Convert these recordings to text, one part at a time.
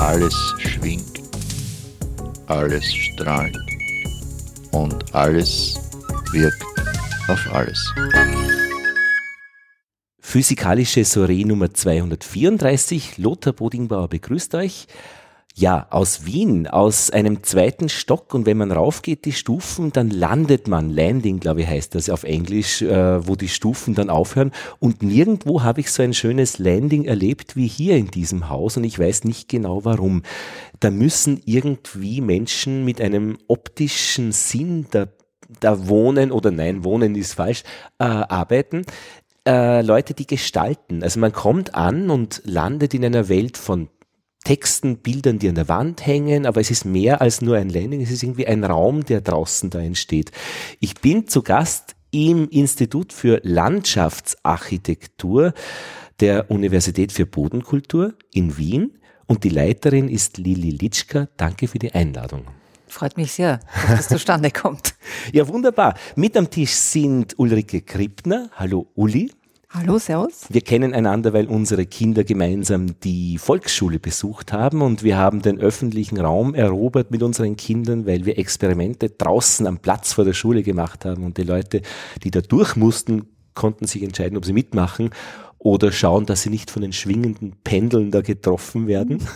Alles schwingt, alles strahlt und alles wirkt auf alles. Physikalische Soiree Nummer 234. Lothar Bodingbauer begrüßt euch. Ja, aus Wien, aus einem zweiten Stock und wenn man raufgeht, die Stufen, dann landet man, Landing, glaube ich, heißt das auf Englisch, äh, wo die Stufen dann aufhören. Und nirgendwo habe ich so ein schönes Landing erlebt wie hier in diesem Haus und ich weiß nicht genau warum. Da müssen irgendwie Menschen mit einem optischen Sinn da, da wohnen oder nein, wohnen ist falsch, äh, arbeiten. Äh, Leute, die gestalten. Also man kommt an und landet in einer Welt von Texten, Bildern, die an der Wand hängen, aber es ist mehr als nur ein Landing, es ist irgendwie ein Raum, der draußen da entsteht. Ich bin zu Gast im Institut für Landschaftsarchitektur der Universität für Bodenkultur in Wien und die Leiterin ist Lili Litschka. Danke für die Einladung. Freut mich sehr, dass das zustande kommt. Ja, wunderbar. Mit am Tisch sind Ulrike Krippner. Hallo Uli. Hallo, Servus. Wir kennen einander, weil unsere Kinder gemeinsam die Volksschule besucht haben und wir haben den öffentlichen Raum erobert mit unseren Kindern, weil wir Experimente draußen am Platz vor der Schule gemacht haben und die Leute, die da durch mussten, konnten sich entscheiden, ob sie mitmachen oder schauen, dass sie nicht von den schwingenden Pendeln da getroffen werden.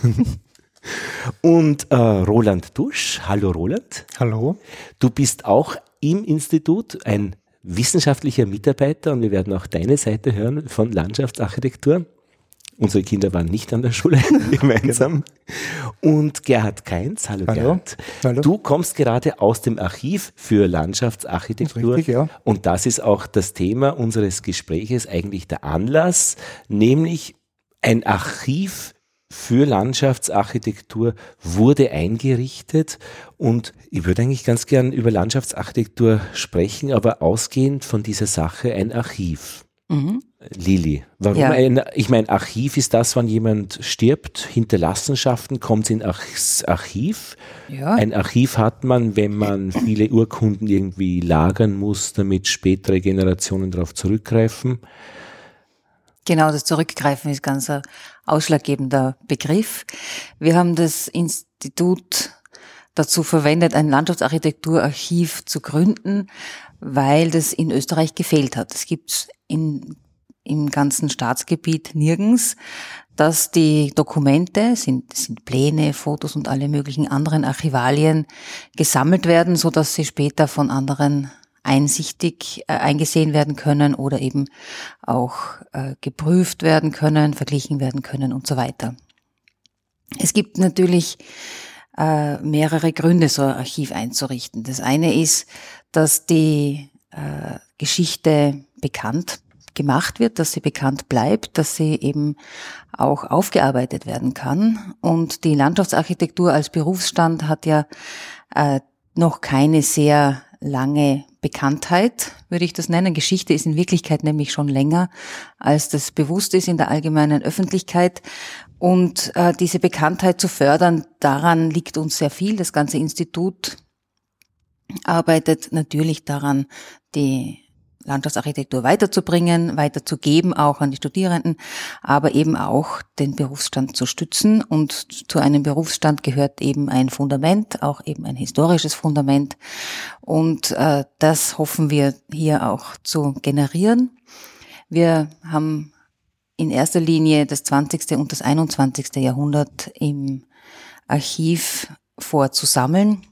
Und äh, Roland Dusch, hallo Roland. Hallo. Du bist auch im Institut ein wissenschaftlicher Mitarbeiter und wir werden auch deine Seite hören von Landschaftsarchitektur. Unsere Kinder waren nicht an der Schule gemeinsam. Und Gerhard Keins, hallo, hallo. Gerhard. Hallo. Du kommst gerade aus dem Archiv für Landschaftsarchitektur. Richtig, ja. Und das ist auch das Thema unseres Gespräches, eigentlich der Anlass, nämlich ein Archiv für Landschaftsarchitektur wurde eingerichtet und ich würde eigentlich ganz gern über Landschaftsarchitektur sprechen, aber ausgehend von dieser Sache ein Archiv. Mhm. Lili, warum ja. ein, ich meine, Archiv ist das, wann jemand stirbt, Hinterlassenschaften, kommt in ins Archiv. Ja. Ein Archiv hat man, wenn man viele Urkunden irgendwie lagern muss, damit spätere Generationen darauf zurückgreifen. Genau, das Zurückgreifen ist ganz ein ausschlaggebender Begriff. Wir haben das Institut dazu verwendet, ein Landschaftsarchitekturarchiv zu gründen, weil das in Österreich gefehlt hat. Es gibt in, im ganzen Staatsgebiet nirgends, dass die Dokumente, sind, sind Pläne, Fotos und alle möglichen anderen Archivalien gesammelt werden, so dass sie später von anderen einsichtig äh, eingesehen werden können oder eben auch äh, geprüft werden können, verglichen werden können und so weiter. Es gibt natürlich äh, mehrere Gründe, so ein Archiv einzurichten. Das eine ist, dass die äh, Geschichte bekannt gemacht wird, dass sie bekannt bleibt, dass sie eben auch aufgearbeitet werden kann. Und die Landschaftsarchitektur als Berufsstand hat ja äh, noch keine sehr lange Bekanntheit, würde ich das nennen. Geschichte ist in Wirklichkeit nämlich schon länger, als das bewusst ist in der allgemeinen Öffentlichkeit. Und äh, diese Bekanntheit zu fördern, daran liegt uns sehr viel. Das ganze Institut arbeitet natürlich daran, die Landschaftsarchitektur weiterzubringen, weiterzugeben, auch an die Studierenden, aber eben auch den Berufsstand zu stützen. Und zu einem Berufsstand gehört eben ein Fundament, auch eben ein historisches Fundament. Und äh, das hoffen wir hier auch zu generieren. Wir haben in erster Linie das 20. und das 21. Jahrhundert im Archiv vorzusammeln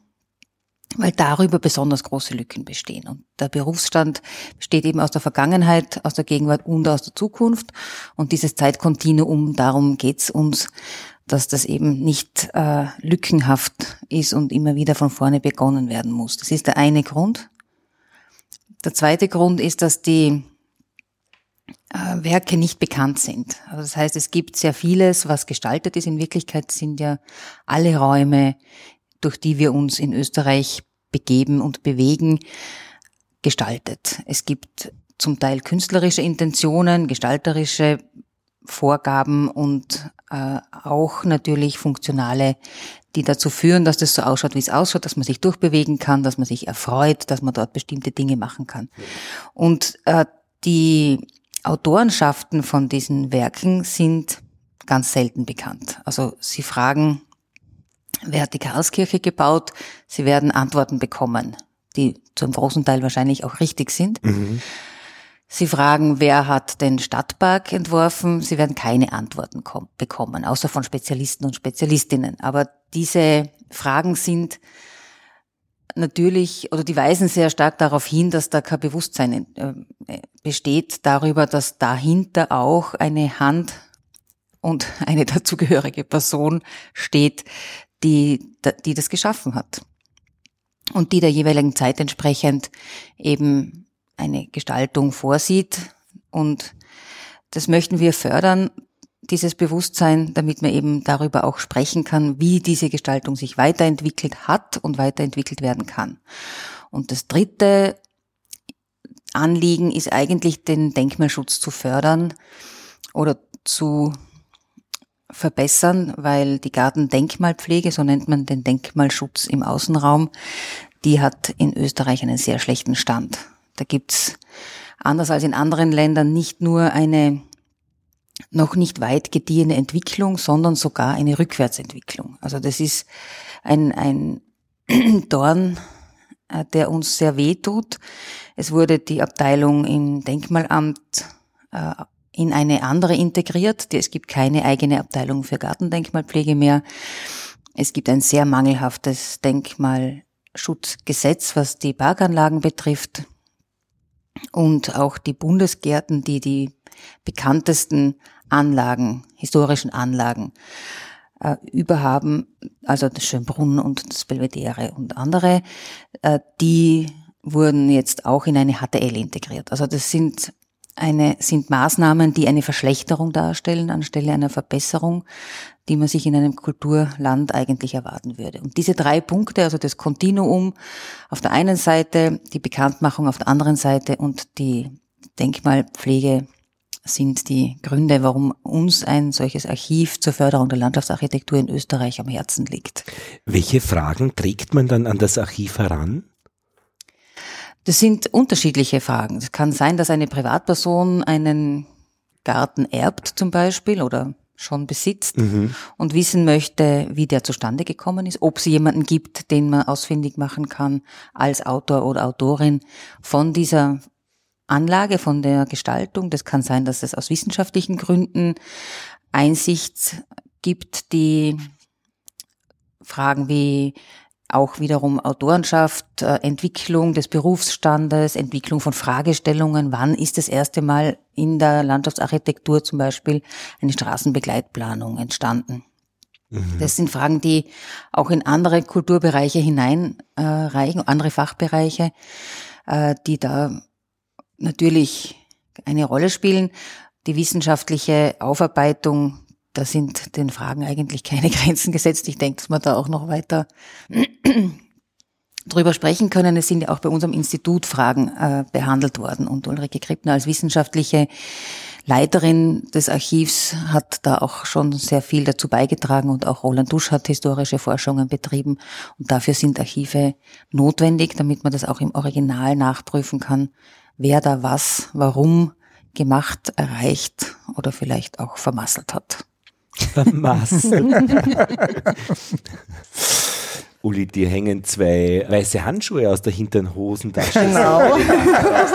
weil darüber besonders große Lücken bestehen. Und der Berufsstand besteht eben aus der Vergangenheit, aus der Gegenwart und aus der Zukunft. Und dieses Zeitkontinuum, darum geht's uns, dass das eben nicht äh, lückenhaft ist und immer wieder von vorne begonnen werden muss. Das ist der eine Grund. Der zweite Grund ist, dass die äh, Werke nicht bekannt sind. Also das heißt, es gibt sehr vieles, was gestaltet ist. In Wirklichkeit sind ja alle Räume durch die wir uns in Österreich begeben und bewegen, gestaltet. Es gibt zum Teil künstlerische Intentionen, gestalterische Vorgaben und äh, auch natürlich funktionale, die dazu führen, dass das so ausschaut, wie es ausschaut, dass man sich durchbewegen kann, dass man sich erfreut, dass man dort bestimmte Dinge machen kann. Und äh, die Autorenschaften von diesen Werken sind ganz selten bekannt. Also Sie fragen, wer hat die Karlskirche gebaut? Sie werden Antworten bekommen, die zum großen Teil wahrscheinlich auch richtig sind. Mhm. Sie fragen, wer hat den Stadtpark entworfen? Sie werden keine Antworten bekommen, außer von Spezialisten und Spezialistinnen. Aber diese Fragen sind natürlich, oder die weisen sehr stark darauf hin, dass da kein Bewusstsein äh, besteht darüber, dass dahinter auch eine Hand und eine dazugehörige Person steht, die, die das geschaffen hat. Und die der jeweiligen Zeit entsprechend eben eine Gestaltung vorsieht. Und das möchten wir fördern, dieses Bewusstsein, damit man eben darüber auch sprechen kann, wie diese Gestaltung sich weiterentwickelt hat und weiterentwickelt werden kann. Und das dritte Anliegen ist eigentlich, den Denkmalschutz zu fördern oder zu verbessern, weil die Gartendenkmalpflege, so nennt man den Denkmalschutz im Außenraum, die hat in Österreich einen sehr schlechten Stand. Da gibt's anders als in anderen Ländern nicht nur eine noch nicht weit gediehene Entwicklung, sondern sogar eine Rückwärtsentwicklung. Also das ist ein, ein Dorn, äh, der uns sehr weh tut. Es wurde die Abteilung im Denkmalamt äh, in eine andere integriert. Es gibt keine eigene Abteilung für Gartendenkmalpflege mehr. Es gibt ein sehr mangelhaftes Denkmalschutzgesetz, was die Parkanlagen betrifft. Und auch die Bundesgärten, die die bekanntesten Anlagen, historischen Anlagen äh, überhaben, also das Schönbrunn und das Belvedere und andere, äh, die wurden jetzt auch in eine HTL integriert. Also das sind eine, sind Maßnahmen, die eine Verschlechterung darstellen anstelle einer Verbesserung, die man sich in einem Kulturland eigentlich erwarten würde. Und diese drei Punkte, also das Kontinuum auf der einen Seite, die Bekanntmachung auf der anderen Seite und die Denkmalpflege sind die Gründe, warum uns ein solches Archiv zur Förderung der Landschaftsarchitektur in Österreich am Herzen liegt. Welche Fragen trägt man dann an das Archiv heran? Das sind unterschiedliche Fragen. Es kann sein, dass eine Privatperson einen Garten erbt zum Beispiel oder schon besitzt mhm. und wissen möchte, wie der zustande gekommen ist, ob es jemanden gibt, den man ausfindig machen kann als Autor oder Autorin von dieser Anlage, von der Gestaltung. Das kann sein, dass es aus wissenschaftlichen Gründen Einsicht gibt, die Fragen wie auch wiederum Autorenschaft, äh, Entwicklung des Berufsstandes, Entwicklung von Fragestellungen. Wann ist das erste Mal in der Landschaftsarchitektur zum Beispiel eine Straßenbegleitplanung entstanden? Mhm. Das sind Fragen, die auch in andere Kulturbereiche hineinreichen, äh, andere Fachbereiche, äh, die da natürlich eine Rolle spielen. Die wissenschaftliche Aufarbeitung da sind den Fragen eigentlich keine Grenzen gesetzt. Ich denke, dass wir da auch noch weiter drüber sprechen können. Es sind ja auch bei unserem Institut Fragen äh, behandelt worden und Ulrike Krippner als wissenschaftliche Leiterin des Archivs hat da auch schon sehr viel dazu beigetragen und auch Roland Dusch hat historische Forschungen betrieben und dafür sind Archive notwendig, damit man das auch im Original nachprüfen kann, wer da was, warum gemacht, erreicht oder vielleicht auch vermasselt hat. Vermasselt. Uli, dir hängen zwei weiße Handschuhe aus der hinteren Hosentasche. Genau.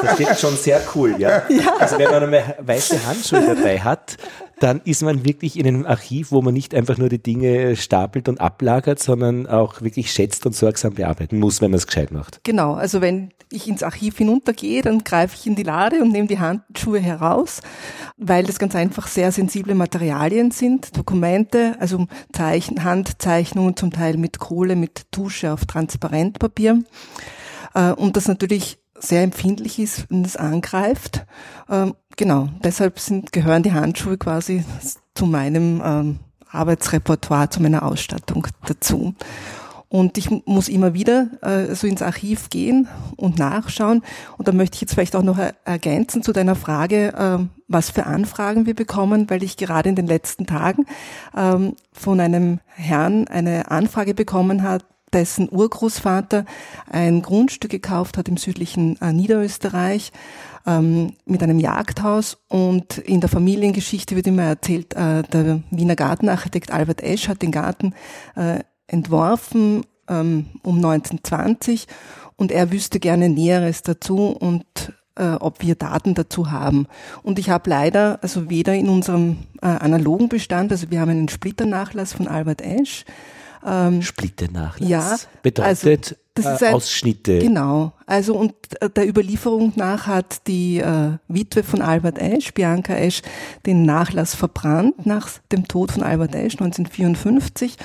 Das steht schon sehr cool, ja? ja. Also wenn man einmal weiße Handschuhe dabei hat, dann ist man wirklich in einem Archiv, wo man nicht einfach nur die Dinge stapelt und ablagert, sondern auch wirklich schätzt und sorgsam bearbeiten muss, wenn man es gescheit macht. Genau, also wenn ich ins Archiv hinuntergehe, dann greife ich in die Lade und nehme die Handschuhe heraus, weil das ganz einfach sehr sensible Materialien sind, Dokumente, also Zeichen, Handzeichnungen zum Teil mit Kohle, mit Tusche auf Transparentpapier. Äh, und das natürlich sehr empfindlich ist, wenn es angreift. Ähm, genau, deshalb sind, gehören die Handschuhe quasi zu meinem ähm, Arbeitsrepertoire, zu meiner Ausstattung dazu. Und ich muss immer wieder äh, so ins Archiv gehen und nachschauen. Und da möchte ich jetzt vielleicht auch noch ergänzen zu deiner Frage, äh, was für Anfragen wir bekommen, weil ich gerade in den letzten Tagen ähm, von einem Herrn eine Anfrage bekommen habe, dessen Urgroßvater ein Grundstück gekauft hat im südlichen äh, Niederösterreich ähm, mit einem Jagdhaus und in der Familiengeschichte wird immer erzählt, äh, der Wiener Gartenarchitekt Albert Esch hat den Garten äh, entworfen ähm, um 1920 und er wüsste gerne Näheres dazu und äh, ob wir Daten dazu haben. Und ich habe leider, also weder in unserem äh, analogen Bestand, also wir haben einen Splitternachlass von Albert Esch. Ähm, Splitternachlass? Ja. Bedeutet also, äh, ein, Ausschnitte? Genau. Also und äh, der Überlieferung nach hat die äh, Witwe von Albert Esch, Bianca Esch, den Nachlass verbrannt nach dem Tod von Albert Esch 1954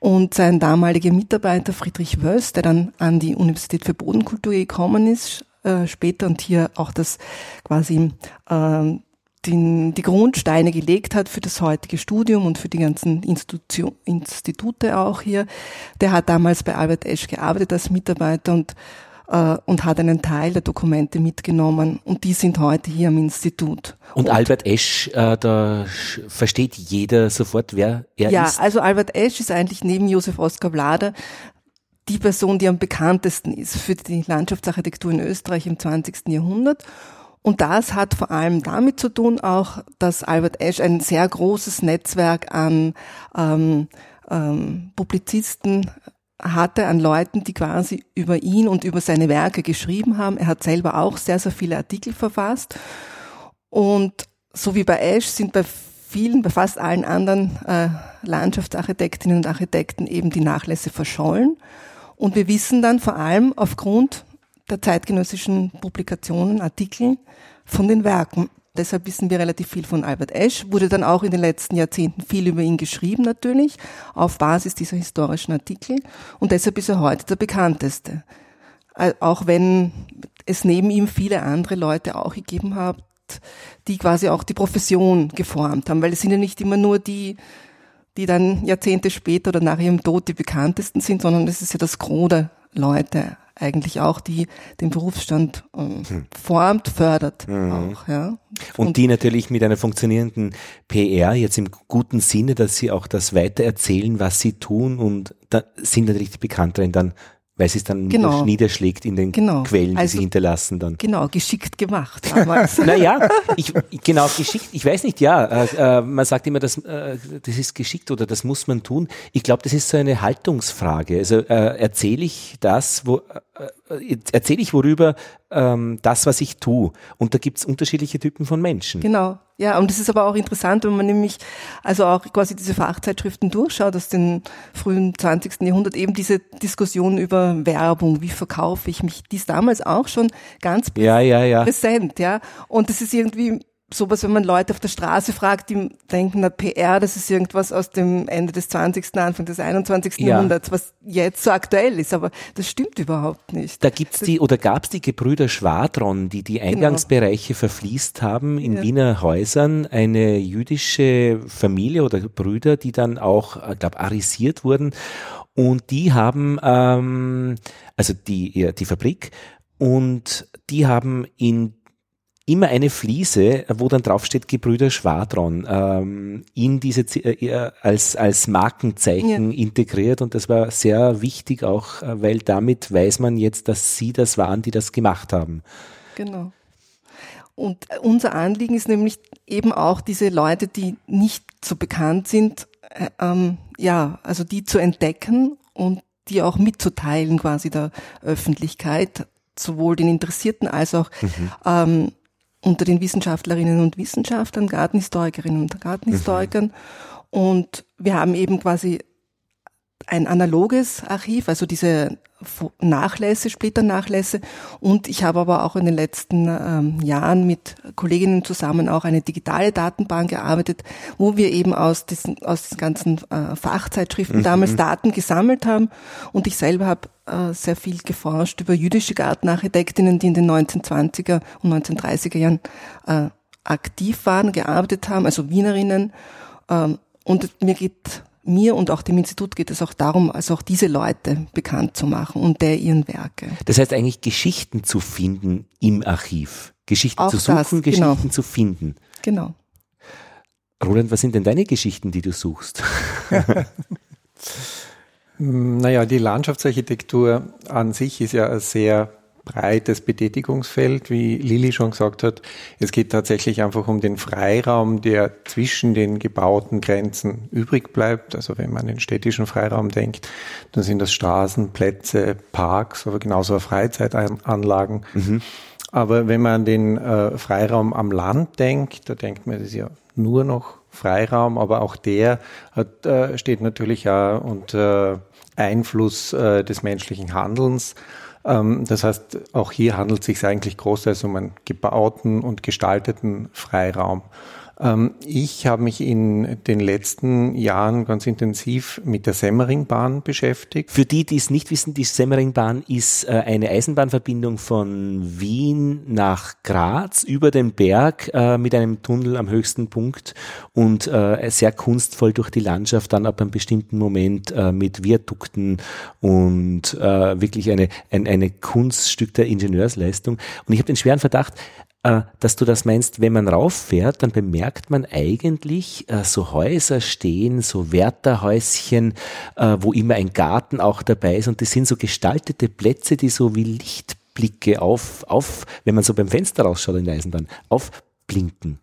und sein damaliger Mitarbeiter Friedrich Wöss, der dann an die Universität für Bodenkultur gekommen ist, äh, später und hier auch das quasi äh, den, die Grundsteine gelegt hat für das heutige Studium und für die ganzen Institution, Institute auch hier. Der hat damals bei Albert Esch gearbeitet als Mitarbeiter und äh, und hat einen Teil der Dokumente mitgenommen und die sind heute hier am Institut. Und, und Albert Esch, äh, da versteht jeder sofort, wer er ja, ist? Ja, also Albert Esch ist eigentlich neben Josef Oskar Blader die Person, die am bekanntesten ist für die Landschaftsarchitektur in Österreich im 20. Jahrhundert. Und das hat vor allem damit zu tun auch, dass Albert Esch ein sehr großes Netzwerk an ähm, ähm, Publizisten hatte an Leuten, die quasi über ihn und über seine Werke geschrieben haben. Er hat selber auch sehr, sehr viele Artikel verfasst. Und so wie bei Esch sind bei vielen, bei fast allen anderen äh, Landschaftsarchitektinnen und Architekten eben die Nachlässe verschollen. Und wir wissen dann vor allem aufgrund der zeitgenössischen Publikationen, Artikeln von den Werken. Deshalb wissen wir relativ viel von Albert Esch, wurde dann auch in den letzten Jahrzehnten viel über ihn geschrieben natürlich, auf Basis dieser historischen Artikel. Und deshalb ist er heute der bekannteste. Auch wenn es neben ihm viele andere Leute auch gegeben hat, die quasi auch die Profession geformt haben, weil es sind ja nicht immer nur die, die dann Jahrzehnte später oder nach ihrem Tod die bekanntesten sind, sondern es ist ja das Gros der Leute eigentlich auch, die den Berufsstand ähm, hm. formt, fördert mhm. auch. Ja. Und, und, die natürlich mit einer funktionierenden PR jetzt im guten Sinne, dass sie auch das weitererzählen, was sie tun und da sind natürlich die Bekannteren dann weil es dann genau. niederschlägt in den genau. Quellen, die also, sie hinterlassen dann. Genau, geschickt gemacht damals. naja, ich, genau, geschickt, ich weiß nicht, ja, äh, äh, man sagt immer, dass, äh, das ist geschickt oder das muss man tun. Ich glaube, das ist so eine Haltungsfrage. Also äh, erzähle ich das, wo, äh, erzähle ich worüber ähm, das, was ich tue. Und da gibt es unterschiedliche Typen von Menschen. Genau. Ja, und es ist aber auch interessant, wenn man nämlich also auch quasi diese Fachzeitschriften durchschaut aus dem frühen 20. Jahrhundert, eben diese Diskussion über Werbung, wie verkaufe ich mich, die ist damals auch schon ganz ja, ja, ja. präsent, ja. Und das ist irgendwie sowas, wenn man Leute auf der Straße fragt, die denken, na, PR, das ist irgendwas aus dem Ende des 20., Anfang des 21. Ja. Jahrhunderts, was jetzt so aktuell ist, aber das stimmt überhaupt nicht. Da gibt's die, oder gab's die Gebrüder Schwadron, die die genau. Eingangsbereiche genau. verfließt haben in ja. Wiener Häusern, eine jüdische Familie oder Brüder, die dann auch, ich glaube, arisiert wurden und die haben, ähm, also die, die Fabrik, und die haben in immer eine Fliese, wo dann draufsteht Gebrüder Schwadron, ähm, in diese äh, als als Markenzeichen ja. integriert und das war sehr wichtig auch, äh, weil damit weiß man jetzt, dass sie das waren, die das gemacht haben. Genau. Und unser Anliegen ist nämlich eben auch diese Leute, die nicht so bekannt sind, äh, ähm, ja, also die zu entdecken und die auch mitzuteilen quasi der Öffentlichkeit, sowohl den Interessierten als auch mhm. ähm, unter den Wissenschaftlerinnen und Wissenschaftlern, Gartenhistorikerinnen und Gartenhistorikern. Mhm. Und wir haben eben quasi ein analoges Archiv, also diese Nachlässe, Splitternachlässe. Und ich habe aber auch in den letzten ähm, Jahren mit Kolleginnen zusammen auch eine digitale Datenbank gearbeitet, wo wir eben aus diesen, aus diesen ganzen äh, Fachzeitschriften mhm. damals Daten gesammelt haben. Und ich selber habe äh, sehr viel geforscht über jüdische Gartenarchitektinnen, die in den 1920er und 1930er Jahren äh, aktiv waren, gearbeitet haben, also Wienerinnen. Ähm, und mir geht mir und auch dem Institut geht es auch darum, also auch diese Leute bekannt zu machen und der ihren Werke. Das heißt eigentlich Geschichten zu finden im Archiv. Geschichten auch zu suchen, das, genau. Geschichten zu finden. Genau. Roland, was sind denn deine Geschichten, die du suchst? Naja, die Landschaftsarchitektur an sich ist ja ein sehr breites Betätigungsfeld, wie Lili schon gesagt hat. Es geht tatsächlich einfach um den Freiraum, der zwischen den gebauten Grenzen übrig bleibt. Also wenn man an den städtischen Freiraum denkt, dann sind das Straßen, Plätze, Parks, aber genauso Freizeitanlagen. Mhm. Aber wenn man an den äh, Freiraum am Land denkt, da denkt man, das ist ja nur noch Freiraum, aber auch der hat, äh, steht natürlich auch unter Einfluss äh, des menschlichen Handelns. Ähm, das heißt, auch hier handelt es sich eigentlich großteils um einen gebauten und gestalteten Freiraum. Ähm, ich habe mich in den letzten Jahren ganz intensiv mit der Semmeringbahn beschäftigt. Für die, die es nicht wissen, die Semmeringbahn ist äh, eine Eisenbahnverbindung von Wien nach Graz über den Berg äh, mit einem Tunnel am höchsten Punkt und äh, sehr kunstvoll durch die Landschaft, dann ab einem bestimmten Moment mit Viadukten und wirklich eine, ein eine Kunststück der Ingenieursleistung. Und ich habe den schweren Verdacht, dass du das meinst, wenn man rauffährt, dann bemerkt man eigentlich äh, so Häuser stehen, so Wärterhäuschen, äh, wo immer ein Garten auch dabei ist und das sind so gestaltete Plätze, die so wie Lichtblicke auf, auf, wenn man so beim Fenster rausschaut in der Eisenbahn, aufblinken.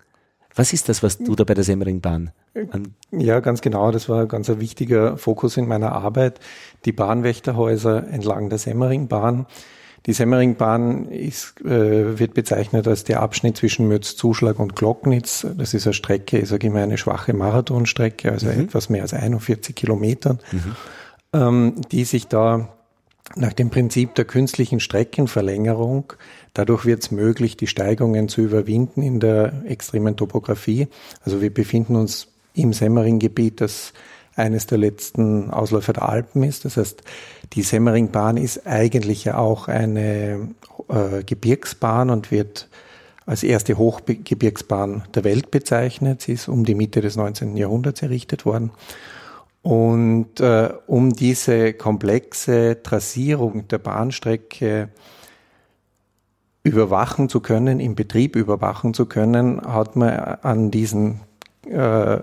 Was ist das, was du da bei der Semmeringbahn ja, ganz genau. Das war ein ganz ein wichtiger Fokus in meiner Arbeit. Die Bahnwächterhäuser entlang der Semmeringbahn die Semmeringbahn ist, äh, wird bezeichnet als der Abschnitt zwischen Mütz-Zuschlag und Glocknitz. Das ist eine Strecke, ich sage immer eine schwache Marathonstrecke, also mhm. etwas mehr als 41 Kilometern, mhm. ähm, die sich da nach dem Prinzip der künstlichen Streckenverlängerung, dadurch wird es möglich, die Steigungen zu überwinden in der extremen Topografie. Also wir befinden uns im Semmering-Gebiet, das eines der letzten Ausläufer der Alpen ist. Das heißt, die Semmeringbahn ist eigentlich ja auch eine äh, Gebirgsbahn und wird als erste Hochgebirgsbahn der Welt bezeichnet. Sie ist um die Mitte des 19. Jahrhunderts errichtet worden. Und äh, um diese komplexe Trassierung der Bahnstrecke überwachen zu können, im Betrieb überwachen zu können, hat man an diesen äh,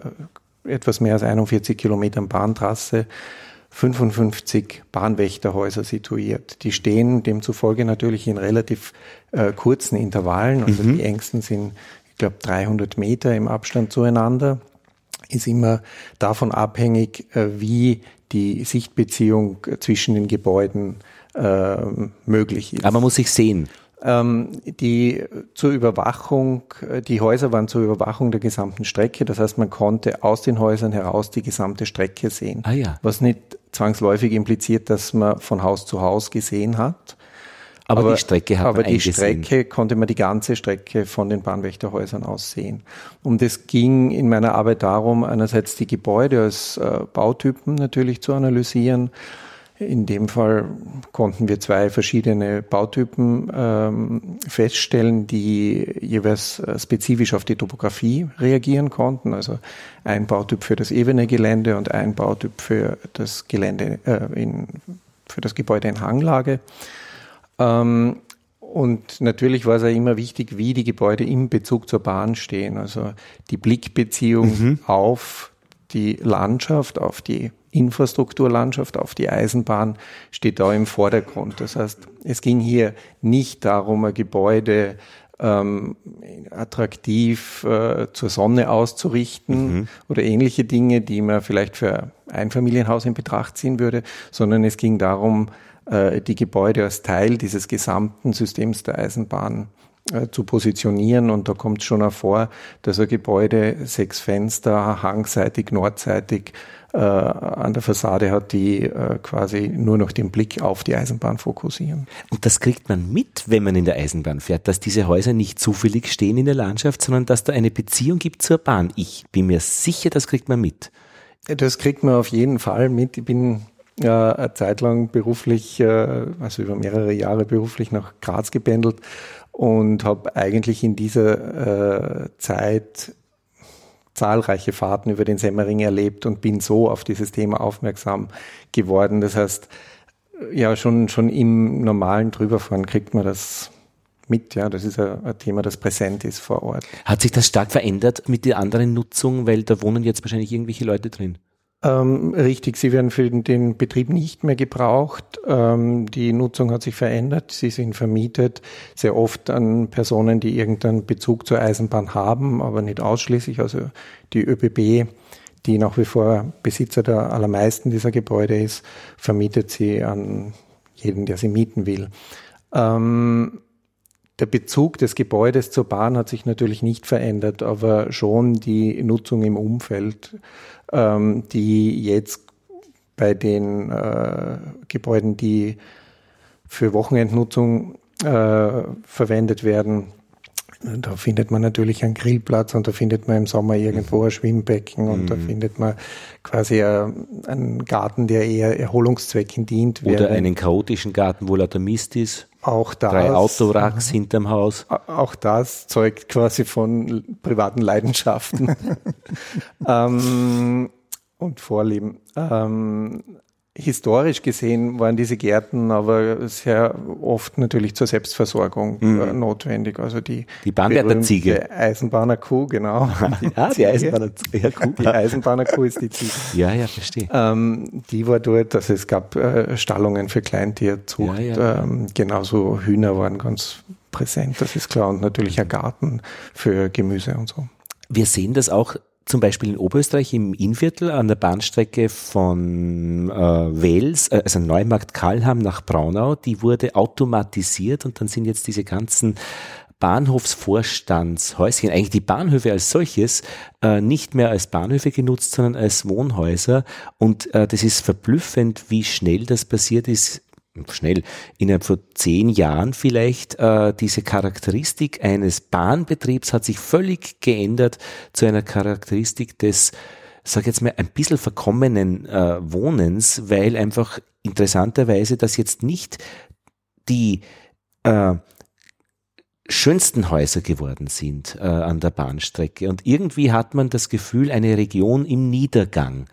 etwas mehr als 41 Kilometern Bahntrasse 55 Bahnwächterhäuser situiert. Die stehen demzufolge natürlich in relativ äh, kurzen Intervallen. Also mhm. die engsten sind, ich glaube, 300 Meter im Abstand zueinander. Ist immer davon abhängig, äh, wie die Sichtbeziehung zwischen den Gebäuden äh, möglich ist. Aber man muss sich sehen die zur Überwachung, die Häuser waren zur Überwachung der gesamten Strecke. Das heißt, man konnte aus den Häusern heraus die gesamte Strecke sehen. Ah, ja. Was nicht zwangsläufig impliziert, dass man von Haus zu Haus gesehen hat. Aber, aber die Strecke hat aber die Strecke konnte man die ganze Strecke von den Bahnwächterhäusern aus sehen. Und es ging in meiner Arbeit darum, einerseits die Gebäude als äh, Bautypen natürlich zu analysieren, in dem Fall konnten wir zwei verschiedene Bautypen ähm, feststellen, die jeweils äh, spezifisch auf die Topografie reagieren konnten. Also ein Bautyp für das ebene Gelände und ein Bautyp für das Gelände äh, in, für das Gebäude in Hanglage. Ähm, und natürlich war es ja immer wichtig, wie die Gebäude im Bezug zur Bahn stehen. Also die Blickbeziehung mhm. auf die Landschaft, auf die Infrastrukturlandschaft, auf die Eisenbahn steht da im Vordergrund. Das heißt, es ging hier nicht darum, ein Gebäude ähm, attraktiv äh, zur Sonne auszurichten mhm. oder ähnliche Dinge, die man vielleicht für ein Familienhaus in Betracht ziehen würde, sondern es ging darum, äh, die Gebäude als Teil dieses gesamten Systems der Eisenbahn zu positionieren und da kommt es schon vor, dass ein Gebäude sechs Fenster hangseitig, nordseitig äh, an der Fassade hat, die äh, quasi nur noch den Blick auf die Eisenbahn fokussieren. Und das kriegt man mit, wenn man in der Eisenbahn fährt, dass diese Häuser nicht zufällig stehen in der Landschaft, sondern dass da eine Beziehung gibt zur Bahn. Ich bin mir sicher, das kriegt man mit. Das kriegt man auf jeden Fall mit. Ich bin ja, eine Zeit lang beruflich, äh, also über mehrere Jahre beruflich nach Graz gependelt und habe eigentlich in dieser äh, Zeit zahlreiche Fahrten über den Semmering erlebt und bin so auf dieses Thema aufmerksam geworden. Das heißt, ja, schon, schon im normalen Drüberfahren kriegt man das mit, ja. Das ist ein, ein, Thema, das präsent ist vor Ort. Hat sich das stark verändert mit der anderen Nutzung, weil da wohnen jetzt wahrscheinlich irgendwelche Leute drin? Ähm, richtig, sie werden für den Betrieb nicht mehr gebraucht. Ähm, die Nutzung hat sich verändert. Sie sind vermietet, sehr oft an Personen, die irgendeinen Bezug zur Eisenbahn haben, aber nicht ausschließlich. Also die ÖBB, die nach wie vor Besitzer der allermeisten dieser Gebäude ist, vermietet sie an jeden, der sie mieten will. Ähm, der Bezug des Gebäudes zur Bahn hat sich natürlich nicht verändert, aber schon die Nutzung im Umfeld ähm, die jetzt bei den äh, Gebäuden, die für Wochenendnutzung äh, verwendet werden, da findet man natürlich einen Grillplatz und da findet man im Sommer irgendwo ein Schwimmbecken und mhm. da findet man quasi äh, einen Garten, der eher Erholungszwecken dient. Oder einen chaotischen Garten, wo lauter Mist ist. Auch das. Drei Autoracks hinterm Haus. Auch das zeugt quasi von privaten Leidenschaften ähm, und Vorlieben. Ähm, historisch gesehen waren diese Gärten aber sehr oft natürlich zur Selbstversorgung mhm. äh, notwendig. Also die, die Bahnwärterziege. Eisenbahnerkuh, genau. ja, die Eisenbahnerkuh. Die Eisenbahnerkuh ist die Ziege. Ja, ja, verstehe. Ähm, die war dort, also es gab äh, Stallungen für Kleintierzucht. Ja, ja. Ähm, genauso Hühner waren ganz präsent, das ist klar. Und natürlich ein Garten für Gemüse und so. Wir sehen das auch zum Beispiel in Oberösterreich im Innviertel an der Bahnstrecke von äh, Wels, äh, also Neumarkt Kalham nach Braunau, die wurde automatisiert und dann sind jetzt diese ganzen Bahnhofsvorstandshäuschen, eigentlich die Bahnhöfe als solches, äh, nicht mehr als Bahnhöfe genutzt, sondern als Wohnhäuser. Und äh, das ist verblüffend, wie schnell das passiert ist schnell, innerhalb von zehn Jahren vielleicht, äh, diese Charakteristik eines Bahnbetriebs hat sich völlig geändert zu einer Charakteristik des, sag jetzt mal, ein bisschen verkommenen äh, Wohnens, weil einfach interessanterweise das jetzt nicht die äh, schönsten Häuser geworden sind äh, an der Bahnstrecke. Und irgendwie hat man das Gefühl, eine Region im Niedergang,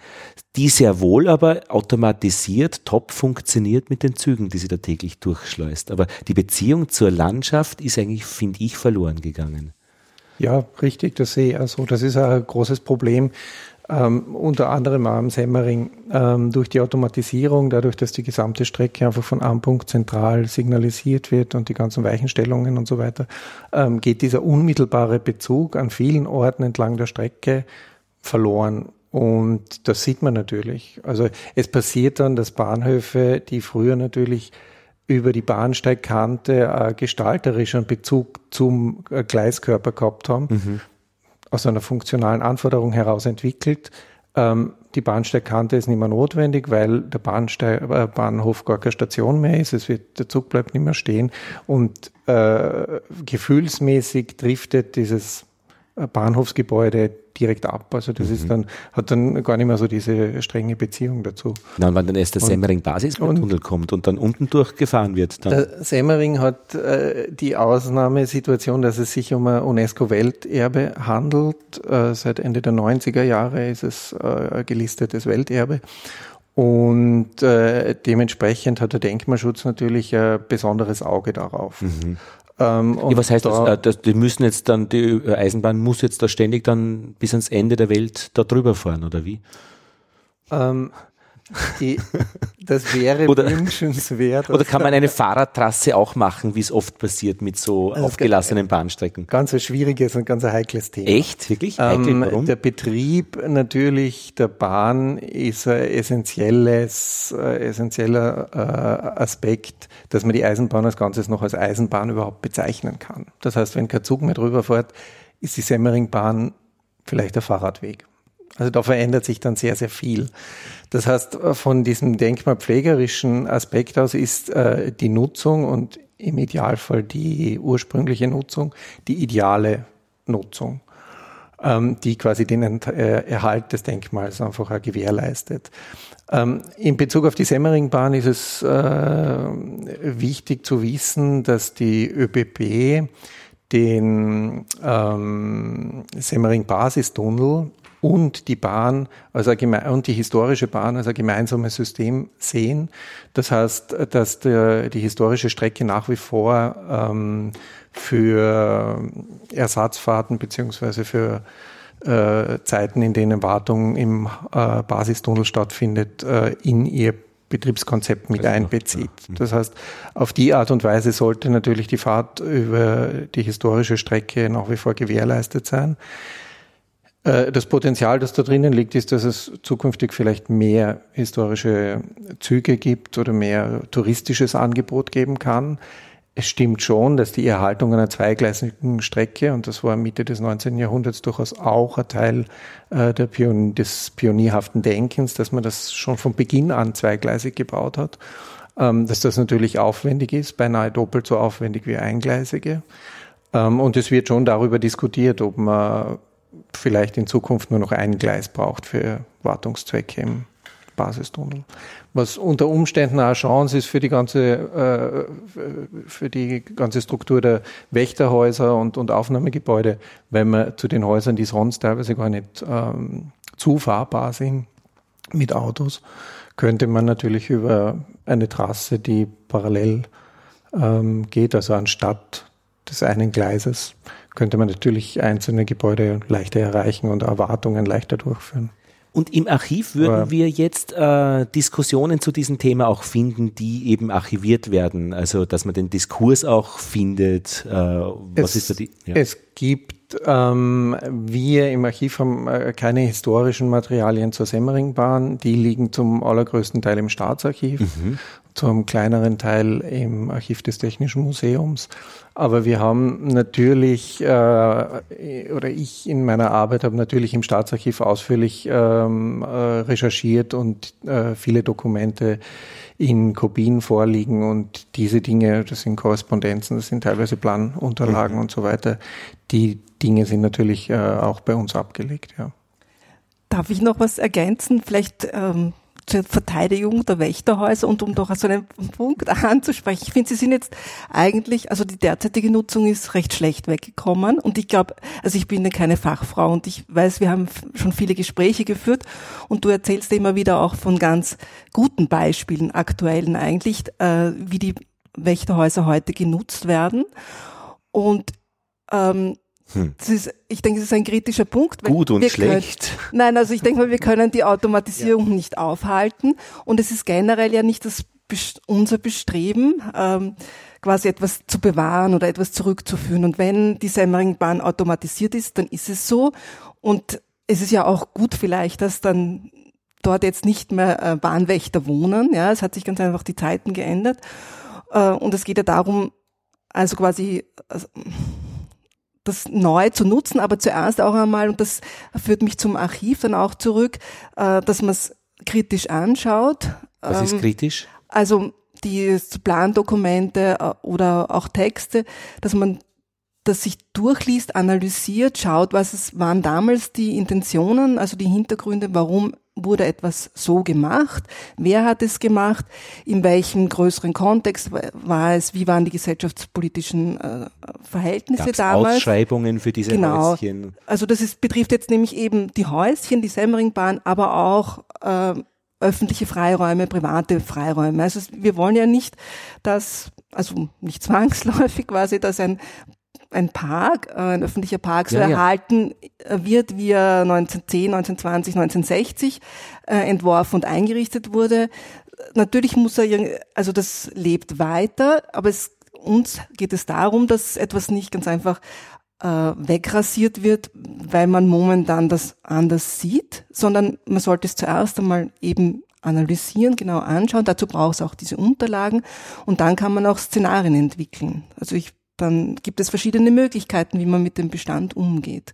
die sehr wohl aber automatisiert top funktioniert mit den Zügen, die sie da täglich durchschleust. Aber die Beziehung zur Landschaft ist eigentlich, finde ich, verloren gegangen. Ja, richtig, das sehe ich also. Das ist ein großes Problem ähm, unter anderem am Semmering ähm, durch die Automatisierung, dadurch, dass die gesamte Strecke einfach von einem Punkt zentral signalisiert wird und die ganzen Weichenstellungen und so weiter, ähm, geht dieser unmittelbare Bezug an vielen Orten entlang der Strecke verloren. Und das sieht man natürlich. Also es passiert dann, dass Bahnhöfe, die früher natürlich über die Bahnsteigkante äh, gestalterischen Bezug zum äh, Gleiskörper gehabt haben, mhm aus einer funktionalen Anforderung heraus entwickelt. Ähm, die Bahnsteigkante ist nicht mehr notwendig, weil der Bahnsteig, äh, Bahnhof gar keine Station mehr ist. Es wird, der Zug bleibt nicht mehr stehen und äh, gefühlsmäßig driftet dieses Bahnhofsgebäude direkt ab. Also das mhm. ist dann, hat dann gar nicht mehr so diese strenge Beziehung dazu. Na, und wenn dann erst der Semmering Basistunnel kommt und dann unten durchgefahren wird. Dann der Semmering hat äh, die Ausnahmesituation, dass es sich um ein UNESCO-Welterbe handelt. Äh, seit Ende der 90er Jahre ist es äh, gelistetes Welterbe. Und äh, dementsprechend hat der Denkmalschutz natürlich ein besonderes Auge darauf. Mhm. Ähm, ja, was heißt da, das, äh, das? Die müssen jetzt dann, die Eisenbahn muss jetzt da ständig dann bis ans Ende der Welt da drüber fahren, oder wie? Ähm, die, das wäre oder, wünschenswert. Oder kann man eine Fahrradtrasse auch machen, wie es oft passiert mit so also aufgelassenen Bahnstrecken? Ganz ein schwieriges und ganz ein heikles Thema. Echt? Wirklich? Ähm, Warum? Der Betrieb natürlich der Bahn ist ein essentielles, äh, essentieller äh, Aspekt, dass man die Eisenbahn als Ganzes noch als Eisenbahn überhaupt bezeichnen kann. Das heißt, wenn kein Zug mehr drüber fährt, ist die Semmeringbahn vielleicht der Fahrradweg. Also da verändert sich dann sehr, sehr viel. Das heißt, von diesem denkmalpflegerischen Aspekt aus ist äh, die Nutzung und im Idealfall die ursprüngliche Nutzung die ideale Nutzung, ähm, die quasi den äh, Erhalt des Denkmals einfach auch gewährleistet. Ähm, in Bezug auf die Semmeringbahn ist es äh, wichtig zu wissen, dass die ÖBB den ähm, Semmering-Basistunnel und die Bahn also und die historische Bahn als ein gemeinsames System sehen. Das heißt, dass der, die historische Strecke nach wie vor ähm, für Ersatzfahrten beziehungsweise für äh, Zeiten, in denen Wartung im äh, Basistunnel stattfindet, äh, in ihr Betriebskonzept mit einbezieht. Mhm. Das heißt, auf die Art und Weise sollte natürlich die Fahrt über die historische Strecke nach wie vor gewährleistet sein. Äh, das Potenzial, das da drinnen liegt, ist, dass es zukünftig vielleicht mehr historische Züge gibt oder mehr touristisches Angebot geben kann. Es stimmt schon, dass die Erhaltung einer zweigleisigen Strecke, und das war Mitte des 19. Jahrhunderts durchaus auch ein Teil äh, Pion des pionierhaften Denkens, dass man das schon von Beginn an zweigleisig gebaut hat, ähm, dass das natürlich aufwendig ist, beinahe doppelt so aufwendig wie eingleisige. Ähm, und es wird schon darüber diskutiert, ob man vielleicht in Zukunft nur noch ein Gleis braucht für Wartungszwecke im Basistunnel. Was unter Umständen eine Chance ist für die ganze, äh, für die ganze Struktur der Wächterhäuser und, und Aufnahmegebäude, weil man zu den Häusern, die sonst teilweise gar nicht ähm, zufahrbar sind mit Autos, könnte man natürlich über eine Trasse, die parallel ähm, geht, also anstatt des einen Gleises, könnte man natürlich einzelne Gebäude leichter erreichen und Erwartungen leichter durchführen. Und im Archiv würden Aber wir jetzt äh, Diskussionen zu diesem Thema auch finden, die eben archiviert werden. Also dass man den Diskurs auch findet. Äh, was es, ist da die? Ja. Es gibt, ähm, wir im Archiv haben äh, keine historischen Materialien zur Semmeringbahn. Die liegen zum allergrößten Teil im Staatsarchiv, mhm. zum kleineren Teil im Archiv des Technischen Museums. Aber wir haben natürlich, äh, oder ich in meiner Arbeit habe natürlich im Staatsarchiv ausführlich ähm, äh, recherchiert und äh, viele Dokumente in Kopien vorliegen und diese Dinge, das sind Korrespondenzen, das sind teilweise Planunterlagen mhm. und so weiter. Die Dinge sind natürlich äh, auch bei uns abgelegt, ja. Darf ich noch was ergänzen? Vielleicht ähm, zur Verteidigung der Wächterhäuser und um doch so einen Punkt anzusprechen. Ich finde, sie sind jetzt eigentlich, also die derzeitige Nutzung ist recht schlecht weggekommen. Und ich glaube, also ich bin keine Fachfrau und ich weiß, wir haben schon viele Gespräche geführt. Und du erzählst immer wieder auch von ganz guten Beispielen, aktuellen eigentlich, äh, wie die Wächterhäuser heute genutzt werden. Und ähm, hm. Das ist, ich denke, das ist ein kritischer Punkt. Gut und schlecht. Können, nein, also ich denke mal, wir können die Automatisierung ja. nicht aufhalten. Und es ist generell ja nicht das, unser Bestreben, ähm, quasi etwas zu bewahren oder etwas zurückzuführen. Und wenn die Semmeringbahn automatisiert ist, dann ist es so. Und es ist ja auch gut vielleicht, dass dann dort jetzt nicht mehr äh, Bahnwächter wohnen. Ja, es hat sich ganz einfach die Zeiten geändert. Äh, und es geht ja darum, also quasi, also, das neu zu nutzen, aber zuerst auch einmal, und das führt mich zum Archiv dann auch zurück, äh, dass man es kritisch anschaut. Was ist ähm, kritisch? Also die Plandokumente äh, oder auch Texte, dass man das sich durchliest, analysiert, schaut, was es waren damals die Intentionen, also die Hintergründe, warum wurde etwas so gemacht, wer hat es gemacht, in welchem größeren Kontext war es, wie waren die gesellschaftspolitischen äh, Verhältnisse Gab's damals. Ausschreibungen für diese genau. Häuschen. Also das ist, betrifft jetzt nämlich eben die Häuschen, die Semmeringbahn, aber auch äh, öffentliche Freiräume, private Freiräume. Also wir wollen ja nicht, dass, also nicht zwangsläufig quasi, dass ein ein Park, äh, ein öffentlicher Park so ja, erhalten ja. wird, wie er 1910, 1920, 1960 äh, entworfen und eingerichtet wurde. Natürlich muss er, also das lebt weiter, aber es, uns geht es darum, dass etwas nicht ganz einfach äh, wegrasiert wird, weil man momentan das anders sieht, sondern man sollte es zuerst einmal eben analysieren, genau anschauen. Dazu braucht es auch diese Unterlagen und dann kann man auch Szenarien entwickeln. Also ich dann gibt es verschiedene Möglichkeiten, wie man mit dem Bestand umgeht.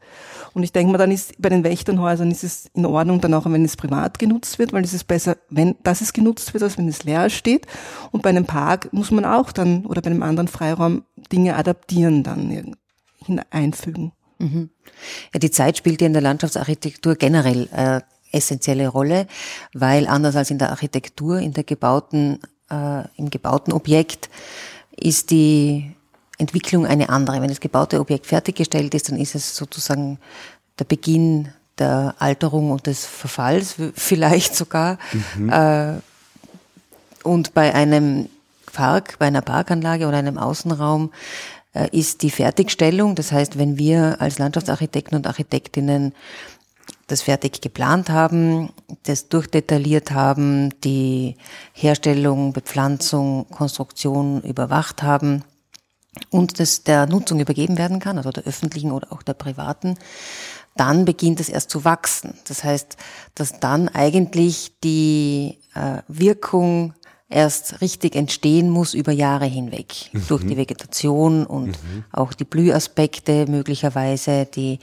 Und ich denke mal, dann ist bei den Wächternhäusern ist es in Ordnung, dann auch wenn es privat genutzt wird, weil es ist besser, wenn das es genutzt wird, als wenn es leer steht. Und bei einem Park muss man auch dann oder bei einem anderen Freiraum Dinge adaptieren, dann hineinfügen. Mhm. Ja, die Zeit spielt ja in der Landschaftsarchitektur generell äh, essentielle Rolle, weil anders als in der Architektur, in der gebauten, äh, im gebauten Objekt ist die Entwicklung eine andere. Wenn das gebaute Objekt fertiggestellt ist, dann ist es sozusagen der Beginn der Alterung und des Verfalls, vielleicht sogar. Mhm. Äh, und bei einem Park, bei einer Parkanlage oder einem Außenraum äh, ist die Fertigstellung. Das heißt, wenn wir als Landschaftsarchitekten und Architektinnen das fertig geplant haben, das durchdetailliert haben, die Herstellung, Bepflanzung, Konstruktion überwacht haben und das der Nutzung übergeben werden kann, also der öffentlichen oder auch der privaten, dann beginnt es erst zu wachsen. Das heißt, dass dann eigentlich die äh, Wirkung erst richtig entstehen muss über Jahre hinweg. Mhm. Durch die Vegetation und mhm. auch die Blühaspekte möglicherweise, die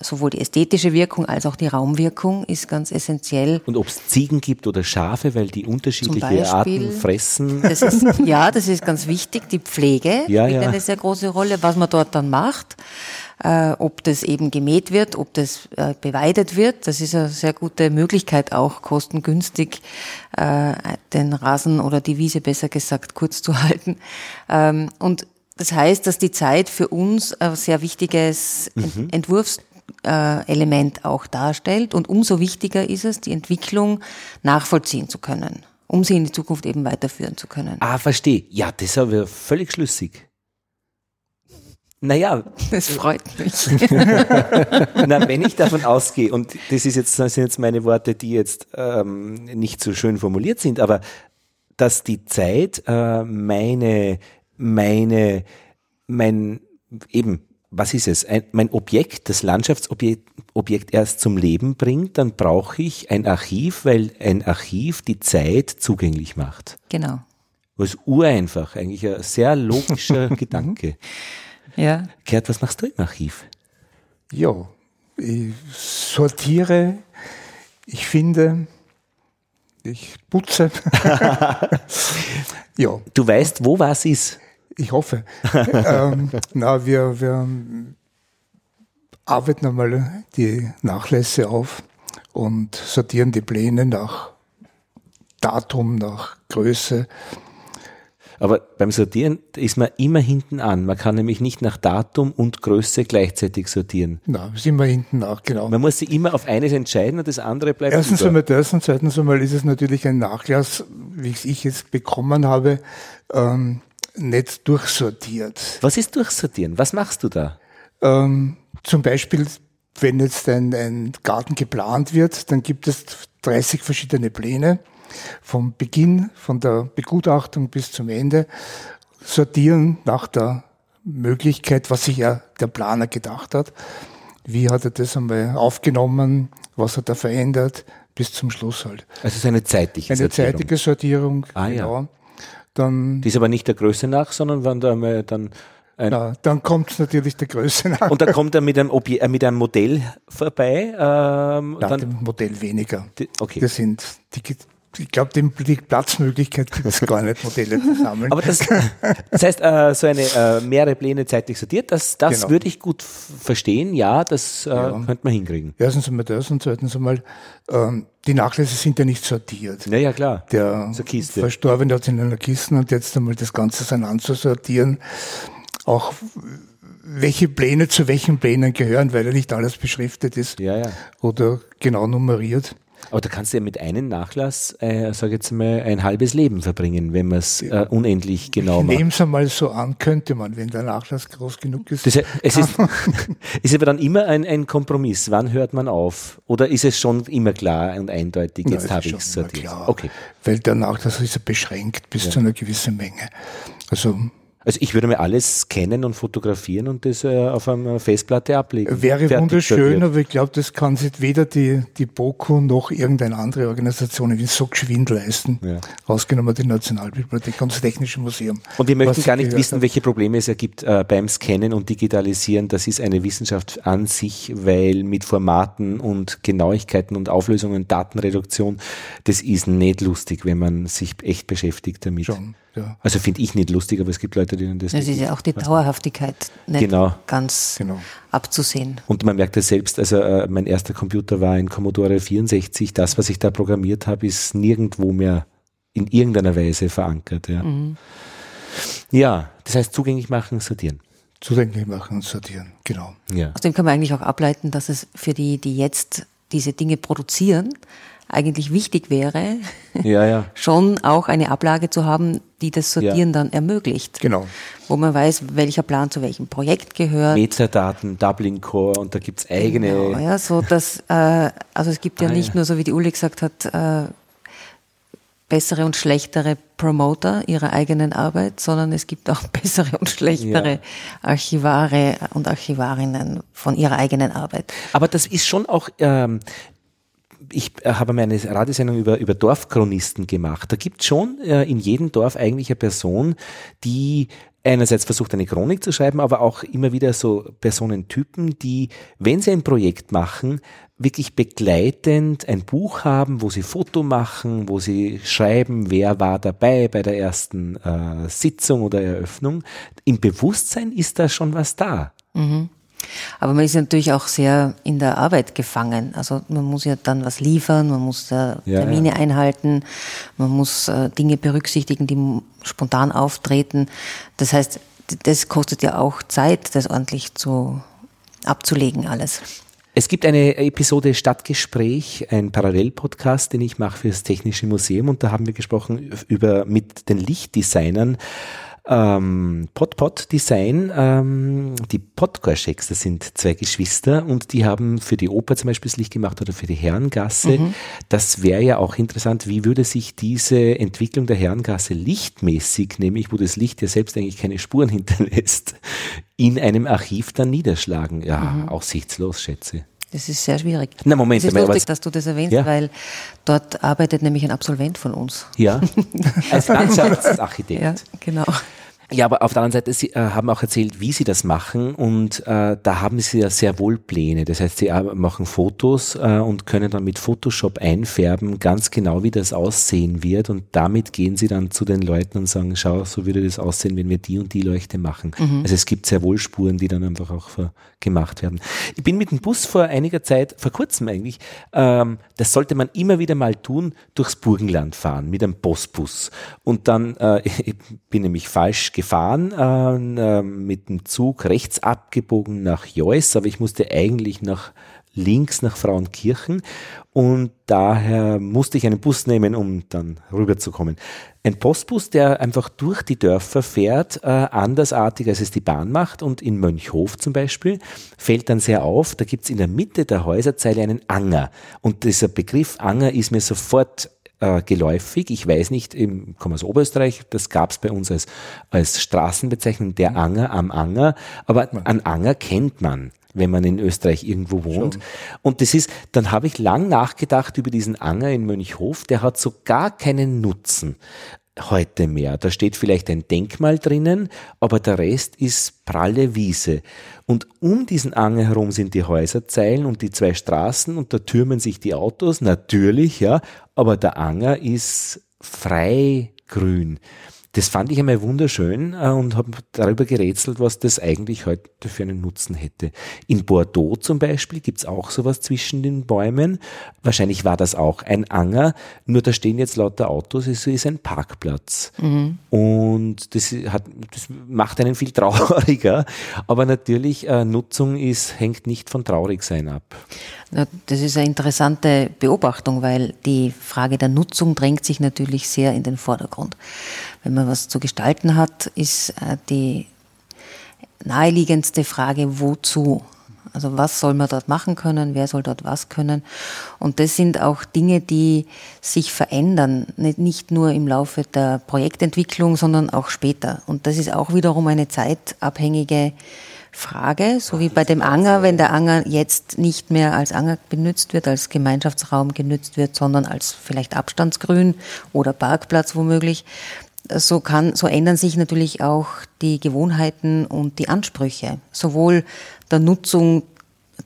sowohl die ästhetische Wirkung als auch die Raumwirkung ist ganz essentiell. Und ob es Ziegen gibt oder Schafe, weil die unterschiedliche Beispiel, Arten fressen. Das ist, ja, das ist ganz wichtig. Die Pflege ja, spielt ja. eine sehr große Rolle, was man dort dann macht. Äh, ob das eben gemäht wird, ob das äh, beweidet wird. Das ist eine sehr gute Möglichkeit auch, kostengünstig äh, den Rasen oder die Wiese besser gesagt kurz zu halten. Ähm, und das heißt, dass die Zeit für uns ein sehr wichtiges mhm. Entwurfs Element auch darstellt. Und umso wichtiger ist es, die Entwicklung nachvollziehen zu können, um sie in die Zukunft eben weiterführen zu können. Ah, verstehe. Ja, das ist aber völlig schlüssig. Naja. Das freut mich. Na, wenn ich davon ausgehe, und das ist jetzt, das sind jetzt meine Worte, die jetzt ähm, nicht so schön formuliert sind, aber dass die Zeit äh, meine, meine, mein, eben was ist es? Ein, mein Objekt, das Landschaftsobjekt Objekt erst zum Leben bringt, dann brauche ich ein Archiv, weil ein Archiv die Zeit zugänglich macht. Genau. Was ureinfach, eigentlich ein sehr logischer Gedanke. Ja. Gerd, was machst du im Archiv? Ja, ich sortiere, ich finde, ich putze. ja. Du weißt, wo was ist? Ich hoffe. ähm, na, wir, wir arbeiten einmal die Nachlässe auf und sortieren die Pläne nach Datum, nach Größe. Aber beim Sortieren ist man immer hinten an. Man kann nämlich nicht nach Datum und Größe gleichzeitig sortieren. Na, sind wir hinten nach, genau. Man muss sich immer auf eines entscheiden und das andere bleibt Erstens über. einmal das und zweitens einmal ist es natürlich ein Nachlass, wie ich jetzt bekommen habe, ähm, nicht durchsortiert. Was ist durchsortieren? Was machst du da? Ähm, zum Beispiel, wenn jetzt ein, ein Garten geplant wird, dann gibt es 30 verschiedene Pläne. Vom Beginn, von der Begutachtung bis zum Ende. Sortieren nach der Möglichkeit, was sich ja der Planer gedacht hat. Wie hat er das einmal aufgenommen? Was hat er verändert? Bis zum Schluss halt. Also es ist eine zeitliche eine Sortierung. Eine zeitige Sortierung, ah, genau. Ja. Dann, die ist aber nicht der Größe nach, sondern wenn da mal dann ein Na, dann kommt es natürlich der Größe nach. Und dann kommt er mit einem, Obje äh, mit einem Modell vorbei? Ähm, Nein, dann, dem Modell weniger. Die, okay. Das sind die, ich glaube, die Platzmöglichkeit gibt es gar nicht, Modelle zu sammeln. Aber das, das heißt, äh, so eine äh, mehrere Pläne zeitlich sortiert, das, das genau. würde ich gut verstehen, ja, das äh, ja. könnte man hinkriegen. Erstens einmal das und zweitens einmal, ähm, die Nachlässe sind ja nicht sortiert. Ja, ja, klar. Der so Verstorbene hat es in einer Kiste und jetzt einmal das Ganze auseinander zu sortieren, auch welche Pläne zu welchen Plänen gehören, weil ja nicht alles beschriftet ist ja, ja. oder genau nummeriert. Aber da kannst du ja mit einem Nachlass, äh, sag jetzt mal, ein halbes Leben verbringen, wenn man es äh, unendlich genau macht. Nehmen es einmal so an, könnte man, wenn der Nachlass groß genug ist. Das, es ist, ist aber dann immer ein, ein Kompromiss. Wann hört man auf? Oder ist es schon immer klar und eindeutig, jetzt habe ich es sortiert? Okay. Weil der Nachlass ist ja beschränkt bis ja. zu einer gewissen Menge. Also also ich würde mir alles scannen und fotografieren und das äh, auf einer Festplatte ablegen. Wäre Fertig wunderschön, aber ich glaube, das kann sich weder die, die BOKU noch irgendeine andere Organisation wie so geschwind leisten. Ja. Ausgenommen die Nationalbibliothek und das Technische Museum. Und wir möchten gar nicht wissen, hat. welche Probleme es ergibt äh, beim Scannen und Digitalisieren. Das ist eine Wissenschaft an sich, weil mit Formaten und Genauigkeiten und Auflösungen, Datenreduktion, das ist nicht lustig, wenn man sich echt beschäftigt damit. Schon. Ja. Also finde ich nicht lustig, aber es gibt Leute, denen das. Es ist ja auch die Dauerhaftigkeit nicht genau. ganz genau. abzusehen. Und man merkt ja selbst, also äh, mein erster Computer war ein Commodore 64. Das, was ich da programmiert habe, ist nirgendwo mehr in irgendeiner Weise verankert. Ja, mhm. ja das heißt zugänglich machen, sortieren. Zugänglich machen und sortieren, genau. Ja. Aus dem kann man eigentlich auch ableiten, dass es für die, die jetzt diese Dinge produzieren, eigentlich wichtig wäre, Ja, ja. schon auch eine Ablage zu haben, die das Sortieren dann ermöglicht. Genau. Wo man weiß, welcher Plan zu welchem Projekt gehört. Metadaten, Dublin Core und da gibt's eigene. Genau, ja, so dass, äh, also es gibt ja Ah, nicht ja. nur, so wie die Uli gesagt hat, äh, bessere und schlechtere Promoter ihrer eigenen Arbeit, sondern es gibt auch bessere und schlechtere Ja. Archivare und Archivarinnen von ihrer eigenen Arbeit. Aber das ist schon auch, ähm, ich äh, habe mal eine Radiosendung über, über Dorfchronisten gemacht. Da gibt schon äh, in jedem Dorf eigentlich eine Person, die einerseits versucht, eine Chronik zu schreiben, aber auch immer wieder so Personentypen, die, wenn sie ein Projekt machen, wirklich begleitend ein Buch haben, wo sie Foto machen, wo sie schreiben, wer war dabei bei der ersten äh, Sitzung oder Eröffnung. Im Bewusstsein ist da schon was da. Aber man ist natürlich auch sehr in der Arbeit gefangen. Also man muss ja dann was liefern, man muss äh, Ja, Termine einhalten, man muss äh, Dinge berücksichtigen, die spontan auftreten. Das heißt, das kostet ja auch Zeit, das ordentlich zu abzulegen alles. Es gibt eine Episode Stadtgespräch, ein Parallelpodcast, den ich mache für das Technische Museum und da haben wir gesprochen über mit den Lichtdesignern ähm, Podpod Design, ähm, die Podgorscheks, das sind zwei Geschwister und die haben für die Oper zum Beispiel das Licht gemacht oder für die Herrengasse. Das wäre ja auch interessant, wie würde sich diese Entwicklung der Herrengasse lichtmäßig, nämlich wo das Licht ja selbst eigentlich keine Spuren hinterlässt, in einem Archiv dann niederschlagen. Ja, aussichtslos, schätze. Das ist sehr schwierig. Na, Moment, es ist lustig, dass du das erwähnst, Ja. weil dort arbeitet nämlich ein Absolvent von uns. Ja, als Landschaftsarchitekt. Ja, genau. Ja, aber auf der anderen Seite, Sie äh, haben auch erzählt, wie Sie das machen und äh, da haben Sie ja sehr wohl Pläne. Das heißt, Sie äh, machen Fotos äh, und können dann mit Photoshop einfärben, ganz genau, wie das aussehen wird und damit gehen Sie dann zu den Leuten und sagen, schau, so würde das aussehen, wenn wir die und die Leuchte machen. Also es gibt sehr wohl Spuren, die dann einfach auch gemacht werden. Ich bin mit dem Bus vor einiger Zeit, vor kurzem eigentlich, ähm, das sollte man immer wieder mal tun, durchs Burgenland fahren mit einem Postbus. Und dann äh, ich bin nämlich falsch gefahren, äh, mit dem Zug rechts abgebogen nach Jois, aber ich musste eigentlich nach links nach Frauenkirchen. Und daher musste ich einen Bus nehmen, um dann rüberzukommen. Ein Postbus, der einfach durch die Dörfer fährt, äh, andersartig als es die Bahn macht. Und in Mönchhof zum Beispiel, fällt dann sehr auf, da gibt's in der Mitte der Häuserzeile einen Anger. Und dieser Begriff Anger ist mir sofort äh, geläufig. Ich weiß nicht, ich komme aus Oberösterreich, das gab es bei uns als, als Straßenbezeichnung, der Anger am Anger, aber an Anger kennt man wenn man in Österreich irgendwo wohnt. Und das ist, dann habe ich lang nachgedacht über diesen Anger in Mönchhof, der hat so gar keinen Nutzen heute mehr. Da steht vielleicht ein Denkmal drinnen, aber der Rest ist pralle Wiese. Und um diesen Anger herum sind die Häuserzeilen und die zwei Straßen und da türmen sich die Autos, natürlich, ja, aber der Anger ist frei grün. Das fand ich einmal wunderschön äh, und habe darüber gerätselt, was das eigentlich heute für einen Nutzen hätte. In Bordeaux zum Beispiel gibt's auch sowas zwischen den Bäumen. Wahrscheinlich war das auch ein Anger, nur da stehen jetzt lauter Autos, es ist ein Parkplatz. Und das, hat, das macht einen viel trauriger. Aber natürlich, äh, Nutzung ist, hängt nicht von Traurigsein ab. Das ist eine interessante Beobachtung, weil die Frage der Nutzung drängt sich natürlich sehr in den Vordergrund. Wenn man was zu gestalten hat, ist äh, die naheliegendste Frage, wozu? Also was soll man dort machen können, wer soll dort was können? Und das sind auch Dinge, die sich verändern, nicht nur im Laufe der Projektentwicklung, sondern auch später. Und das ist auch wiederum eine zeitabhängige Frage, so wie bei dem Anger, wenn der Anger jetzt nicht mehr als Anger benutzt wird, als Gemeinschaftsraum genutzt wird, sondern als vielleicht Abstandsgrün oder Parkplatz womöglich, so kann, so ändern sich natürlich auch die Gewohnheiten und die Ansprüche, sowohl der Nutzung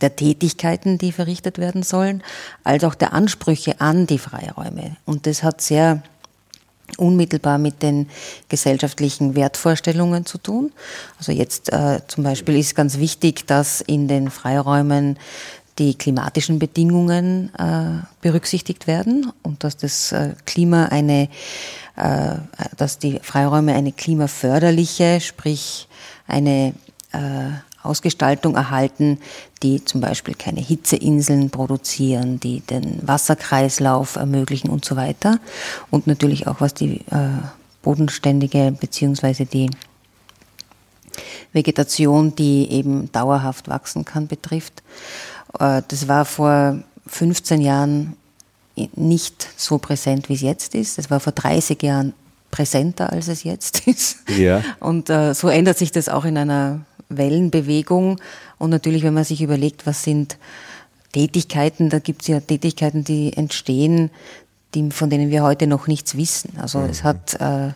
der Tätigkeiten, die verrichtet werden sollen, als auch der Ansprüche an die Freiräume. Und das hat sehr unmittelbar mit den gesellschaftlichen Wertvorstellungen zu tun. Also jetzt äh, zum Beispiel ist ganz wichtig, dass in den Freiräumen die klimatischen Bedingungen äh, berücksichtigt werden und dass das äh, Klima eine, äh, dass die Freiräume eine klimaförderliche, sprich eine äh, Ausgestaltung erhalten, die zum Beispiel keine Hitzeinseln produzieren, die den Wasserkreislauf ermöglichen und so weiter. Und natürlich auch was die äh, bodenständige beziehungsweise die Vegetation, die eben dauerhaft wachsen kann, betrifft. Äh, das war vor 15 Jahren nicht so präsent, wie es jetzt ist. Das war vor 30 Jahren präsenter, als es jetzt ist. Ja. Und äh, so ändert sich das auch in einer Wellenbewegung. Und natürlich, wenn man sich überlegt, was sind Tätigkeiten, da gibt es ja Tätigkeiten, die entstehen, die, von denen wir heute noch nichts wissen. Also mhm. es hat äh,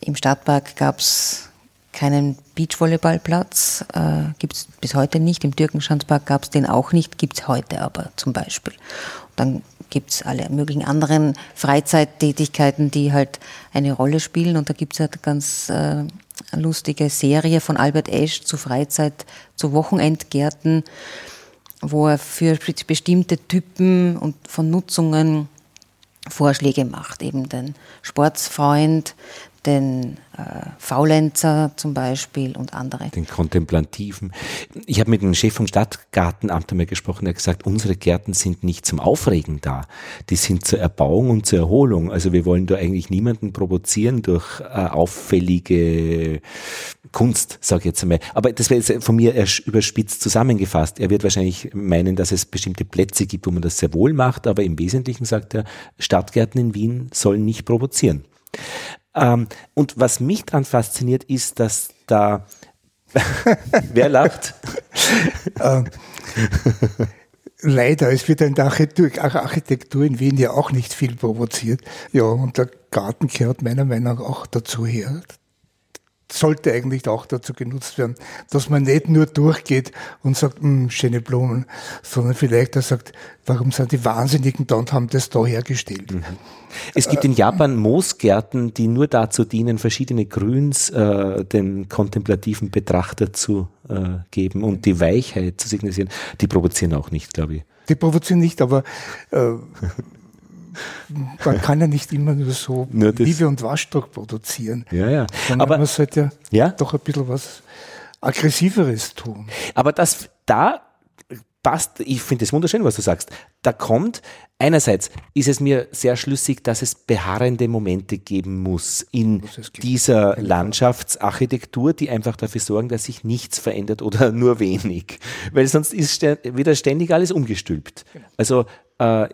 im Stadtpark gab es keinen Beachvolleyballplatz, äh, gibt es bis heute nicht. Im Türkenschanzpark gab es den auch nicht, gibt es heute aber zum Beispiel. Dann gibt es alle möglichen anderen Freizeittätigkeiten, die halt eine Rolle spielen. Und da gibt es halt ganz äh, lustige Serie von Albert Esch zu Freizeit, zu Wochenendgärten, wo er für bestimmte Typen und von Nutzungen Vorschläge macht. Eben den Sportsfreund, den äh, Faulenzer zum Beispiel und andere. Den Kontemplativen. Ich habe mit dem Chef vom Stadtgartenamt einmal gesprochen, der hat gesagt, unsere Gärten sind nicht zum Aufregen da, die sind zur Erbauung und zur Erholung. Also wir wollen da eigentlich niemanden provozieren durch äh, auffällige Kunst, sage ich jetzt einmal. Aber das wäre jetzt von mir überspitzt zusammengefasst. Er wird wahrscheinlich meinen, dass es bestimmte Plätze gibt, wo man das sehr wohl macht, aber im Wesentlichen sagt er, Stadtgärten in Wien sollen nicht provozieren. Ähm, und was mich daran fasziniert, ist, dass da Wer lacht? ähm, leider, es wird in der Architektur in Wien ja auch nicht viel provoziert. Ja, und der Garten gehört meiner Meinung nach auch dazu her sollte eigentlich auch dazu genutzt werden, dass man nicht nur durchgeht und sagt, hm, schöne Blumen, sondern vielleicht auch sagt, warum sind die Wahnsinnigen da und haben das da hergestellt. Mhm. Es gibt in Japan Moosgärten, die nur dazu dienen, verschiedene Grüns äh, den kontemplativen Betrachter zu äh, geben und die Weichheit zu signalisieren. Die provozieren auch nicht, glaube ich. Die provozieren nicht, aber äh, man kann ja nicht immer nur so nur Liebe und Waschdruck produzieren. Ja, ja. Aber man sollte ja, doch ein bisschen was Aggressiveres tun. Aber das da passt, ich finde es wunderschön, was du sagst. Da kommt, einerseits ist es mir sehr schlüssig, dass es beharrende Momente geben muss in dieser Landschaftsarchitektur, die einfach dafür sorgen, dass sich nichts verändert oder nur wenig. Weil sonst ist wieder ständig alles umgestülpt. Genau. Also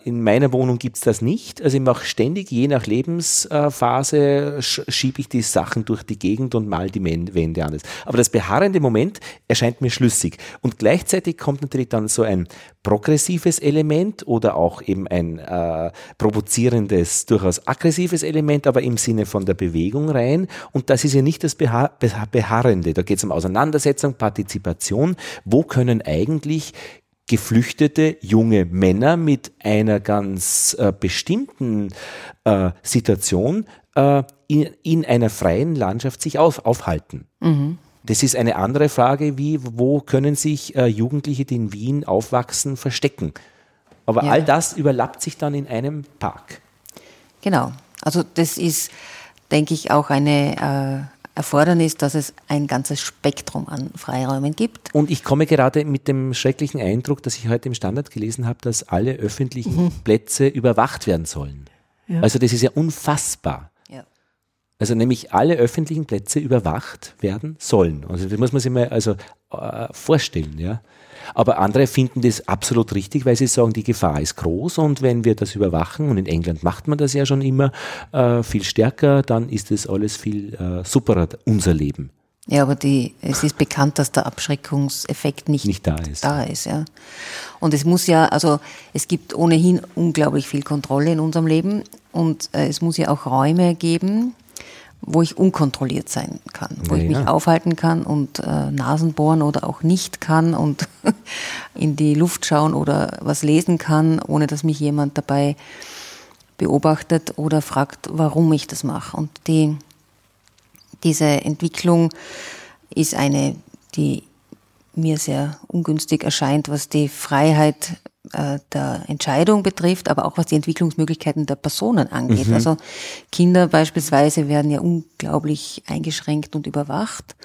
in meiner Wohnung gibt's das nicht. Also ich mache ständig, je nach Lebensphase, schiebe ich die Sachen durch die Gegend und mal die Wände an. Aber das beharrende Moment erscheint mir schlüssig. Und gleichzeitig kommt natürlich dann so ein progressives Element oder auch eben ein äh, provozierendes, durchaus aggressives Element, aber im Sinne von der Bewegung rein. Und das ist ja nicht das Beha Beharrende. Da geht es um Auseinandersetzung, Partizipation. Wo können eigentlich geflüchtete junge Männer mit einer ganz äh, bestimmten äh, Situation äh, in, in, einer freien Landschaft sich auf, aufhalten. Mhm. Das ist eine andere Frage, wie wo können sich äh, Jugendliche, die in Wien aufwachsen, verstecken. Aber ja. all das überlappt sich dann in einem Park. Genau. Also das ist, denke ich, auch eine äh, Erfordernis, dass es ein ganzes Spektrum an Freiräumen gibt. Und ich komme gerade mit dem schrecklichen Eindruck, dass ich heute im Standard gelesen habe, dass alle öffentlichen mhm. Plätze überwacht werden sollen. Ja. Also das ist ja unfassbar. Ja. Also nämlich alle öffentlichen Plätze überwacht werden sollen. Also das muss man sich mal also äh, vorstellen, ja. Aber andere finden das absolut richtig, weil sie sagen, die Gefahr ist groß und wenn wir das überwachen, und in England macht man das ja schon immer äh, viel stärker, dann ist das alles viel äh, superer, unser Leben. Ja, aber die, es ist bekannt, dass der Abschreckungseffekt nicht, nicht da ist. Da ist ja. Und es muss ja, also es gibt ohnehin unglaublich viel Kontrolle in unserem Leben und äh, es muss ja auch Räume geben, wo ich unkontrolliert sein kann, wo ja, ich mich ja. aufhalten kann und äh, Nasen bohren oder auch nicht kann und in die Luft schauen oder was lesen kann, ohne dass mich jemand dabei beobachtet oder fragt, warum ich das mache. Und die, diese Entwicklung ist eine, die mir sehr ungünstig erscheint, was die Freiheit der Entscheidung betrifft, aber auch was die Entwicklungsmöglichkeiten der Personen angeht. Mhm. Also Kinder beispielsweise werden ja unglaublich eingeschränkt und überwacht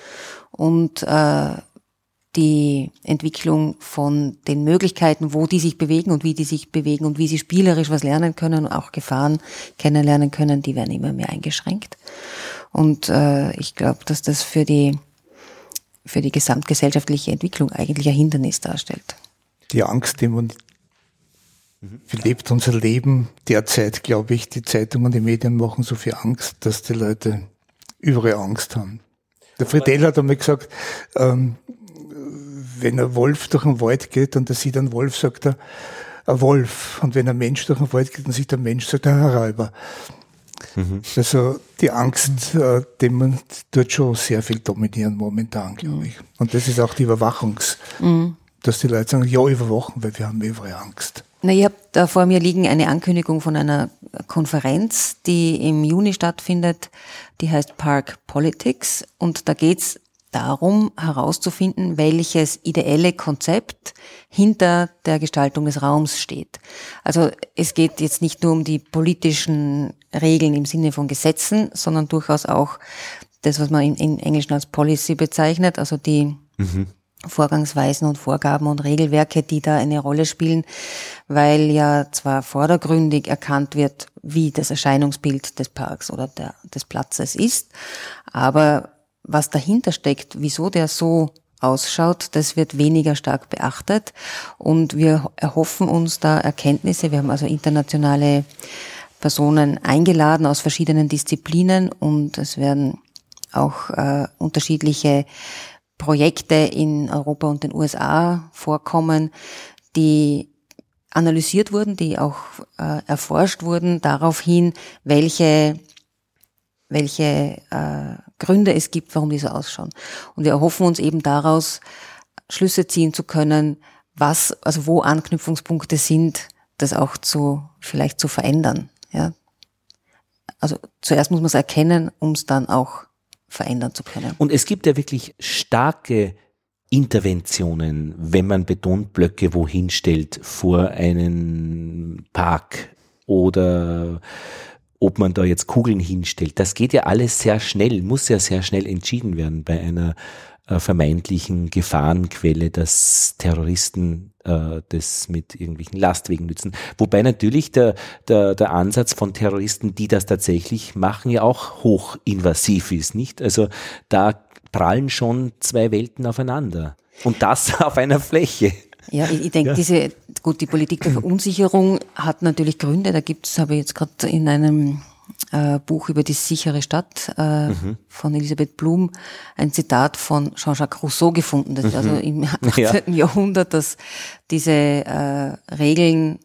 und äh, die Entwicklung von den Möglichkeiten, wo die sich bewegen und wie die sich bewegen und wie sie spielerisch was lernen können, auch Gefahren kennenlernen können, die werden immer mehr eingeschränkt. Und äh, ich glaube, dass das für die für die gesamtgesellschaftliche Entwicklung eigentlich ein Hindernis darstellt. Die Angst, die man wie lebt unser Leben derzeit, glaube ich, die Zeitungen, die Medien machen so viel Angst, dass die Leute überall Angst haben. Der Friedel hat einmal gesagt, ähm, wenn ein Wolf durch den Wald geht und er sieht einen Wolf, sagt er, ein Wolf. Und wenn ein Mensch durch den Wald geht und sieht einen Mensch, sagt er, ein Räuber. Mhm. Also die Angst, äh, dem man tut schon sehr viel dominieren momentan, glaube ich. Und das ist auch die Überwachungs, mhm. Dass die Leute sagen, ja, überwachen, weil wir haben überall Angst. Na, ich habe da vor mir liegen eine Ankündigung von einer Konferenz, die im Juni stattfindet. Die heißt Park Politics und da geht's darum herauszufinden, welches ideelle Konzept hinter der Gestaltung des Raums steht. Also es geht jetzt nicht nur um die politischen Regeln im Sinne von Gesetzen, sondern durchaus auch das, was man in, in Englischen als Policy bezeichnet, also die mhm. Vorgangsweisen und Vorgaben und Regelwerke, die da eine Rolle spielen, weil ja zwar vordergründig erkannt wird, wie das Erscheinungsbild des Parks oder der, des Platzes ist, aber was dahinter steckt, wieso der so ausschaut, das wird weniger stark beachtet. Und wir erhoffen uns da Erkenntnisse. Wir haben also internationale Personen eingeladen aus verschiedenen Disziplinen und es werden auch äh, unterschiedliche Projekte in Europa und den USA vorkommen, die analysiert wurden, die auch äh, erforscht wurden, darauf hin, welche welche äh, Gründe es gibt, warum die so ausschauen. Und wir erhoffen uns eben daraus, Schlüsse ziehen zu können, was, also wo Anknüpfungspunkte sind, das auch zu, vielleicht zu verändern, ja. Also zuerst muss man es erkennen, um es dann auch verändern zu können. Und es gibt ja wirklich starke Interventionen, wenn man Betonblöcke wohin stellt vor einen Park oder ob man da jetzt Kugeln hinstellt. Das geht ja alles sehr schnell, muss ja sehr schnell entschieden werden bei einer vermeintlichen Gefahrenquelle, dass Terroristen äh, das mit irgendwelchen Lastwegen nützen. Wobei natürlich der, der, der Ansatz von Terroristen, die das tatsächlich machen, ja auch hochinvasiv ist, nicht? Also da prallen schon zwei Welten aufeinander. Und das auf einer Fläche. Ja, ich, ich denke, ja. diese, gut, die Politik der Verunsicherung hat natürlich Gründe. Da gibt es, habe ich jetzt gerade in einem äh, Buch über die sichere Stadt äh, mhm. von Elisabeth Blum ein Zitat von Jean-Jacques Rousseau gefunden. Das mhm. ist also im 18. Ja. Jahrhundert, dass diese äh, Regeln,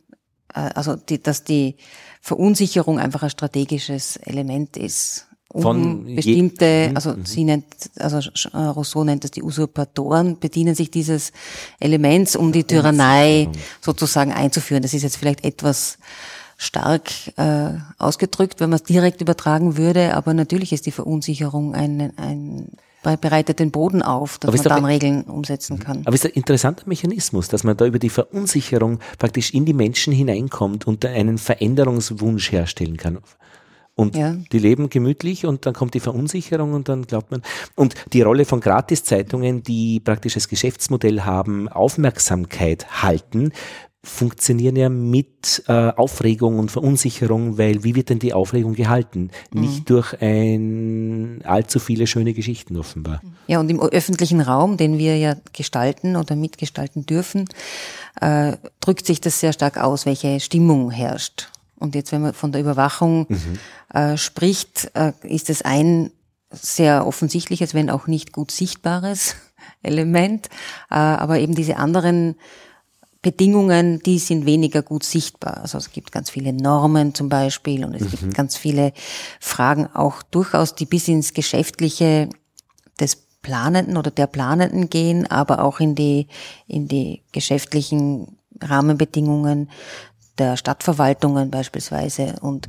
äh, also die, dass die Verunsicherung einfach ein strategisches Element ist um von bestimmte, mhm, also mhm. sie nennt, also Rousseau nennt das die Usurpatoren, bedienen sich dieses Elements, um die Tyrannei sozusagen einzuführen. Das ist jetzt vielleicht etwas stark äh, ausgedrückt, wenn man es direkt übertragen würde, aber natürlich ist die Verunsicherung ein, ein bereitet den Boden auf, dass man dann Regeln umsetzen mhm. kann. Aber es ist ein interessanter Mechanismus, dass man da über die Verunsicherung praktisch in die Menschen hineinkommt und einen Veränderungswunsch herstellen kann. Und ja. die leben gemütlich und dann kommt die Verunsicherung und dann glaubt man. Und die Rolle von Gratiszeitungen, die praktisch das Geschäftsmodell haben, Aufmerksamkeit halten, funktionieren ja mit äh, Aufregung und Verunsicherung, weil wie wird denn die Aufregung gehalten? Mhm. Nicht durch ein allzu viele schöne Geschichten offenbar. Ja, und im öffentlichen Raum, den wir ja gestalten oder mitgestalten dürfen, äh, drückt sich das sehr stark aus, welche Stimmung herrscht. Und jetzt, wenn man von der Überwachung mhm. äh, spricht, äh, ist es ein sehr offensichtliches, wenn auch nicht gut sichtbares Element. Äh, aber eben diese anderen Bedingungen, die sind weniger gut sichtbar. Also es gibt ganz viele Normen zum Beispiel und es mhm. gibt ganz viele Fragen auch durchaus, die bis ins Geschäftliche des Planenden oder der Planenden gehen, aber auch in die, in die geschäftlichen Rahmenbedingungen der Stadtverwaltungen beispielsweise. Und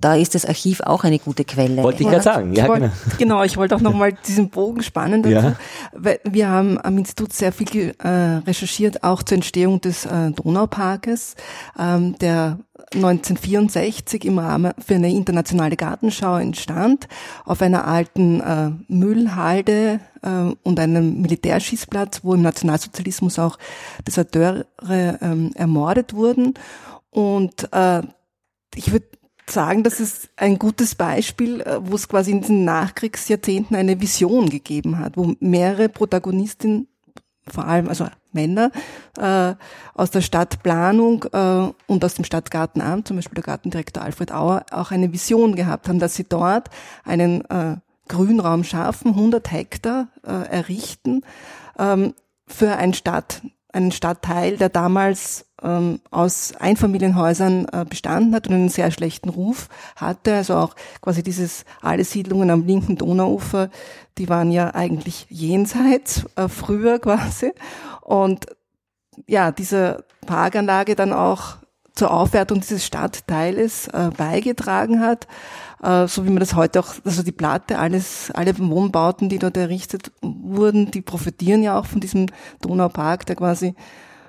da ist das Archiv auch eine gute Quelle. Wollte ich gerade sagen, ja, ich wollt, genau. genau. ich wollte auch nochmal diesen Bogen spannen dazu, Ja. weil wir haben am Institut sehr viel äh, recherchiert, auch zur Entstehung des äh, Donauparkes, ähm, der 1964 im Rahmen für eine internationale Gartenschau entstand, auf einer alten äh, Müllhalde äh, und einem Militärschießplatz, wo im Nationalsozialismus auch Deserteure ähm, ermordet wurden. Und äh, ich würde sagen, das ist ein gutes Beispiel, äh, wo es quasi in diesen Nachkriegsjahrzehnten eine Vision gegeben hat, wo mehrere Protagonistinnen, vor allem also Männer, äh, aus der Stadtplanung äh, und aus dem Stadtgartenamt, zum Beispiel der Gartendirektor Alfred Auer, auch eine Vision gehabt haben, dass sie dort einen äh, Grünraum schaffen, 100 Hektar äh, errichten ähm, für ein Stadt, einen Stadtteil, der damals ähm, aus Einfamilienhäusern äh, bestanden hat und einen sehr schlechten Ruf hatte. Also auch quasi dieses alle Siedlungen am linken Donauufer, die waren ja eigentlich jenseits äh, früher quasi. Und ja, diese Parkanlage dann auch zur Aufwertung dieses Stadtteiles äh, beigetragen hat, äh, so wie man das heute auch, also die Platte, alles, alle Wohnbauten, die dort errichtet wurden, die profitieren ja auch von diesem Donaupark, der quasi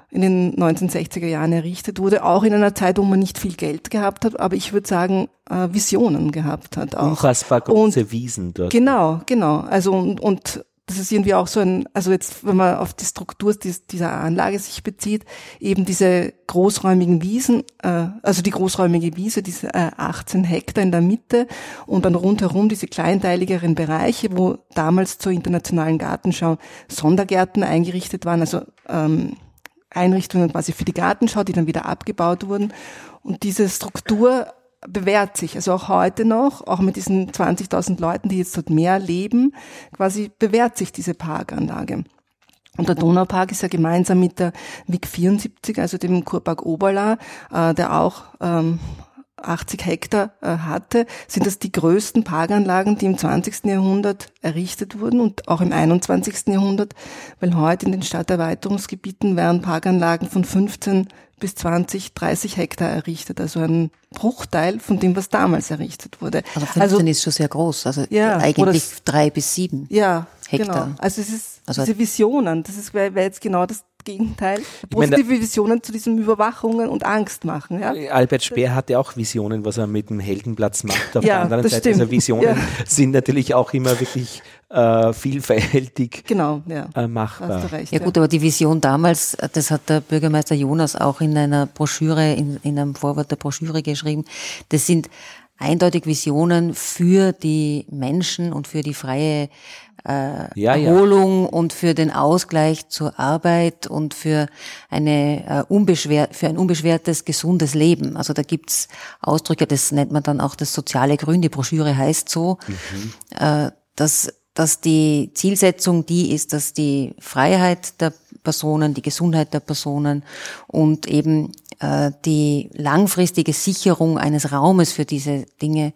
in den 1960er Jahren errichtet wurde, auch in einer Zeit, wo man nicht viel Geld gehabt hat, aber ich würde sagen, äh, Visionen gehabt hat auch. Unfassbar große Wiesen dort. Genau, genau. Also und, und das ist irgendwie auch so ein, also jetzt, wenn man auf die Struktur dies- dieser Anlage sich bezieht, eben diese großräumigen Wiesen, äh, also die großräumige Wiese, diese äh, 18 Hektar in der Mitte und dann rundherum diese kleinteiligeren Bereiche, wo damals zur internationalen Gartenschau Sondergärten eingerichtet waren, also ähm, Einrichtungen quasi für die Gartenschau, die dann wieder abgebaut wurden. Und diese Struktur bewährt sich, also auch heute noch, auch mit diesen 20.000 Leuten, die jetzt dort mehr leben, quasi bewährt sich diese Parkanlage. Und der Donaupark ist ja gemeinsam mit der WIG 74, also dem Kurpark Oberla, äh, der auch ähm, 80 Hektar äh, hatte, sind das die größten Parkanlagen, die im 20. Jahrhundert errichtet wurden und auch im 21. Jahrhundert, weil heute in den Stadterweiterungsgebieten werden Parkanlagen von 15 bis 20, 30 Hektar errichtet, also ein Bruchteil von dem, was damals errichtet wurde. Also 15 ist schon sehr groß, also Ja, eigentlich drei bis sieben. Ja, Hektar. genau. Also es ist Also- diese Visionen, das ist wäre jetzt genau das Gegenteil. meine, Positive Visionen zu diesen Überwachungen und Angst machen, ja. Albert Speer hatte auch Visionen, was er mit dem Heldenplatz macht. Auf Ja, der anderen das Seite, stimmt. also Visionen Ja. sind natürlich auch immer wirklich äh, vielfältig Genau, ja. äh, Hast machbar. du recht. Ja gut, aber die Vision damals, äh, das hat der Bürgermeister Jonas auch in einer Broschüre, in, in einem Vorwort der Broschüre geschrieben, das sind eindeutig Visionen für die Menschen und für die freie äh, Ja, ja. Erholung und für den Ausgleich zur Arbeit und für eine äh, unbeschwert, für ein unbeschwertes, gesundes Leben. Also da gibt's Ausdrücke, das nennt man dann auch das soziale Grün, die Broschüre heißt so, äh, dass, dass die Zielsetzung die ist, dass die Freiheit der Personen, die Gesundheit der Personen und eben äh, die langfristige Sicherung eines Raumes für diese Dinge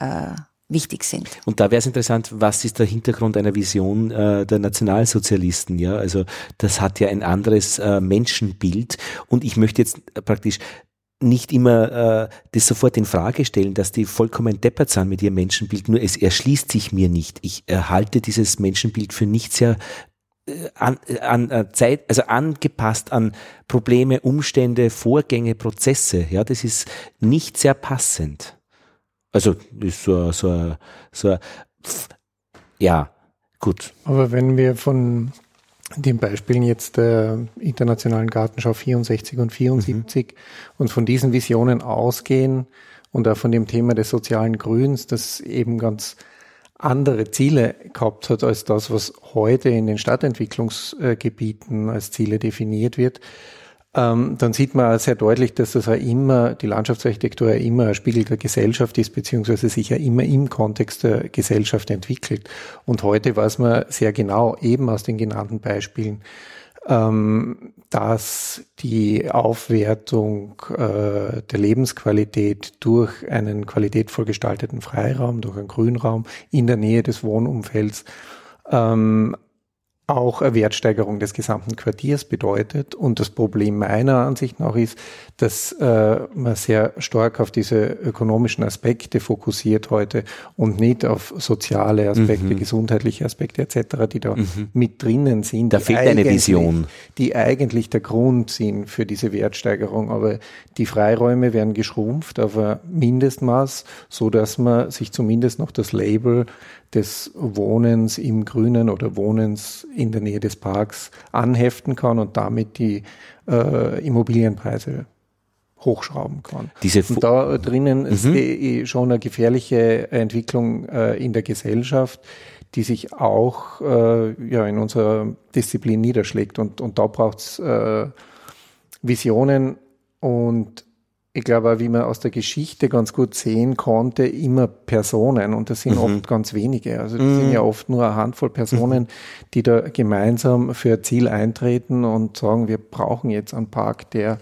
äh, wichtig sind. Und da wäre es interessant, was ist der Hintergrund einer Vision äh, der Nationalsozialisten? Ja, also das hat ja ein anderes äh, Menschenbild. Und ich möchte jetzt äh, praktisch nicht immer äh, das sofort in Frage stellen, dass die vollkommen deppert sind mit ihrem Menschenbild, nur es erschließt sich mir nicht. Ich erhalte dieses Menschenbild für nicht sehr äh, an, äh, an äh, Zeit, also angepasst an Probleme, Umstände, Vorgänge, Prozesse. Ja, das ist nicht sehr passend. Also ist so, so, so ja, gut. Aber wenn wir von den Beispielen jetzt der Internationalen Gartenschau 64 und 74 und von diesen Visionen ausgehen und auch von dem Thema des sozialen Grüns, das eben ganz andere Ziele gehabt hat als das, was heute in den Stadtentwicklungsgebieten als Ziele definiert wird, ähm, dann sieht man sehr deutlich, dass das auch immer, die Landschaftsarchitektur ja immer ein Spiegel der Gesellschaft ist, beziehungsweise sich ja immer im Kontext der Gesellschaft entwickelt. Und heute weiß man sehr genau, eben aus den genannten Beispielen, ähm, dass die Aufwertung äh, der Lebensqualität durch einen qualitätvoll gestalteten Freiraum, durch einen Grünraum in der Nähe des Wohnumfelds ähm, auch eine Wertsteigerung des gesamten Quartiers bedeutet. Und das Problem meiner Ansicht nach ist, dass äh, man sehr stark auf diese ökonomischen Aspekte fokussiert heute und nicht auf soziale Aspekte, mhm. gesundheitliche Aspekte etc., die da mhm. mit drinnen sind. Da fehlt eine Vision. Die eigentlich der Grund sind für diese Wertsteigerung. Aber die Freiräume werden geschrumpft auf ein Mindestmaß, so dass man sich zumindest noch das Label des Wohnens im Grünen oder Wohnens in der Nähe des Parks anheften kann und damit die äh, Immobilienpreise hochschrauben kann. Diese und da drinnen mhm. ist schon eine gefährliche Entwicklung äh, in der Gesellschaft, die sich auch äh, ja, in unserer Disziplin niederschlägt. Und, und da braucht es äh, Visionen und ich glaube, wie man aus der Geschichte ganz gut sehen konnte, immer Personen und das sind mhm. oft ganz wenige. Also das mhm. sind ja oft nur eine Handvoll Personen, die da gemeinsam für ein Ziel eintreten und sagen, wir brauchen jetzt einen Park, der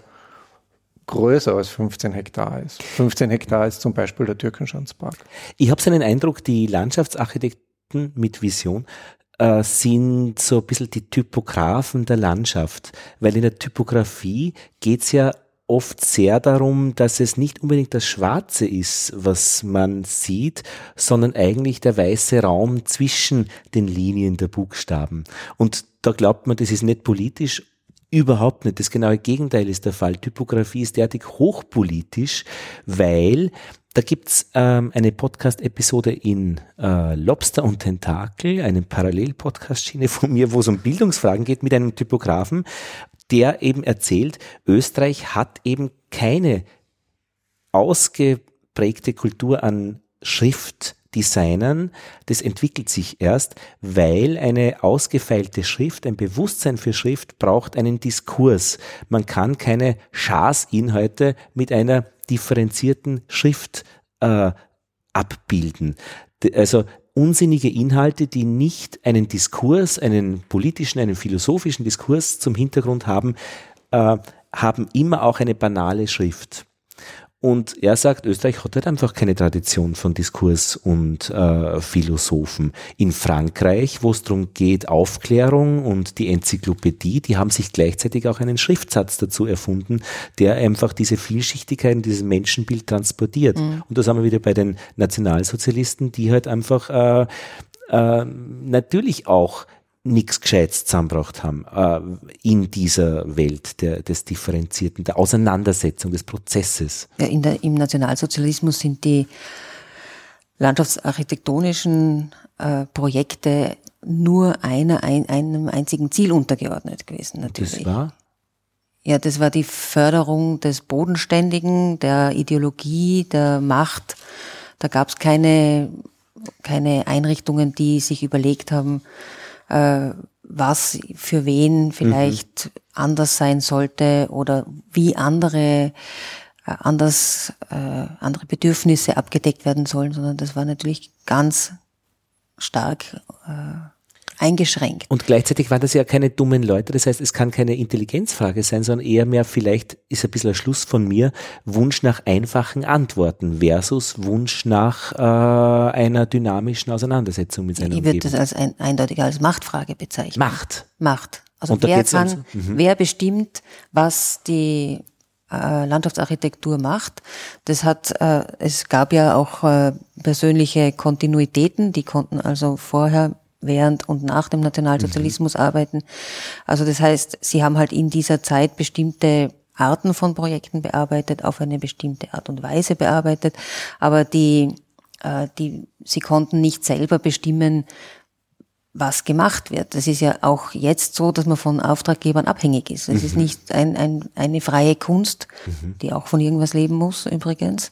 größer als 15 Hektar ist. 15 Hektar ist zum Beispiel der Türkenschanzpark. Ich habe so einen Eindruck, die Landschaftsarchitekten mit Vision äh, sind so ein bisschen die Typografen der Landschaft, weil in der Typografie geht's ja oft sehr darum, dass es nicht unbedingt das Schwarze ist, was man sieht, sondern eigentlich der weiße Raum zwischen den Linien der Buchstaben. Und da glaubt man, das ist nicht politisch, Überhaupt nicht. Das genaue Gegenteil ist der Fall. Typografie ist derartig hochpolitisch, weil da gibt's ähm, eine Podcast-Episode in äh, Lobster und Tentakel, eine Parallel-Podcast-Schiene von mir, wo es um Bildungsfragen geht mit einem Typografen der eben erzählt, Österreich hat eben keine ausgeprägte Kultur an Schriftdesignern. Das entwickelt sich erst, weil eine ausgefeilte Schrift, ein Bewusstsein für Schrift braucht einen Diskurs. Man kann keine Schaßinhalte mit einer differenzierten Schrift äh, abbilden. Also unsinnige Inhalte, die nicht einen Diskurs, einen politischen, einen philosophischen Diskurs zum Hintergrund haben, äh, haben immer auch eine banale Schrift. Und er sagt, Österreich hat halt einfach keine Tradition von Diskurs und äh, Philosophen. In Frankreich, wo es darum geht, Aufklärung und die Enzyklopädie, die haben sich gleichzeitig auch einen Schriftsatz dazu erfunden, der einfach diese Vielschichtigkeit und dieses Menschenbild transportiert. Mhm. Und das haben wir wieder bei den Nationalsozialisten, die halt einfach äh, äh, natürlich auch nichts Gescheites zusammengebracht haben äh, in dieser Welt der, des Differenzierten, der Auseinandersetzung, des Prozesses. Ja, der, Im Nationalsozialismus sind die landschaftsarchitektonischen äh, Projekte nur einer, ein, einem einzigen Ziel untergeordnet gewesen, natürlich. Das war? Ja, das war die Förderung des Bodenständigen, der Ideologie, der Macht. Da gab es keine, keine Einrichtungen, die sich überlegt haben, äh, was für wen vielleicht mhm. anders sein sollte oder wie andere äh, anders äh, andere Bedürfnisse abgedeckt werden sollen, sondern das war natürlich ganz stark äh, eingeschränkt. Und gleichzeitig waren das ja keine dummen Leute, das heißt, es kann keine Intelligenzfrage sein, sondern eher mehr vielleicht ist ein bisschen ein Schluss von mir, Wunsch nach einfachen Antworten versus Wunsch nach äh, einer dynamischen Auseinandersetzung mit seiner Ich würde das als ein, eindeutig als Machtfrage bezeichnen. Macht. Macht. Also wer kann, also, mhm. wer bestimmt, was die äh, Landschaftsarchitektur macht. Das hat, äh, es gab ja auch äh, persönliche Kontinuitäten, die konnten also vorher während und nach dem Nationalsozialismus mhm. arbeiten. Also das heißt, sie haben halt in dieser Zeit bestimmte Arten von Projekten bearbeitet, auf eine bestimmte Art und Weise bearbeitet, aber die, äh, die, sie konnten nicht selber bestimmen, was gemacht wird. Das ist ja auch jetzt so, dass man von Auftraggebern abhängig ist. Es mhm. ist nicht ein, ein, eine freie Kunst, mhm. die auch von irgendwas leben muss übrigens.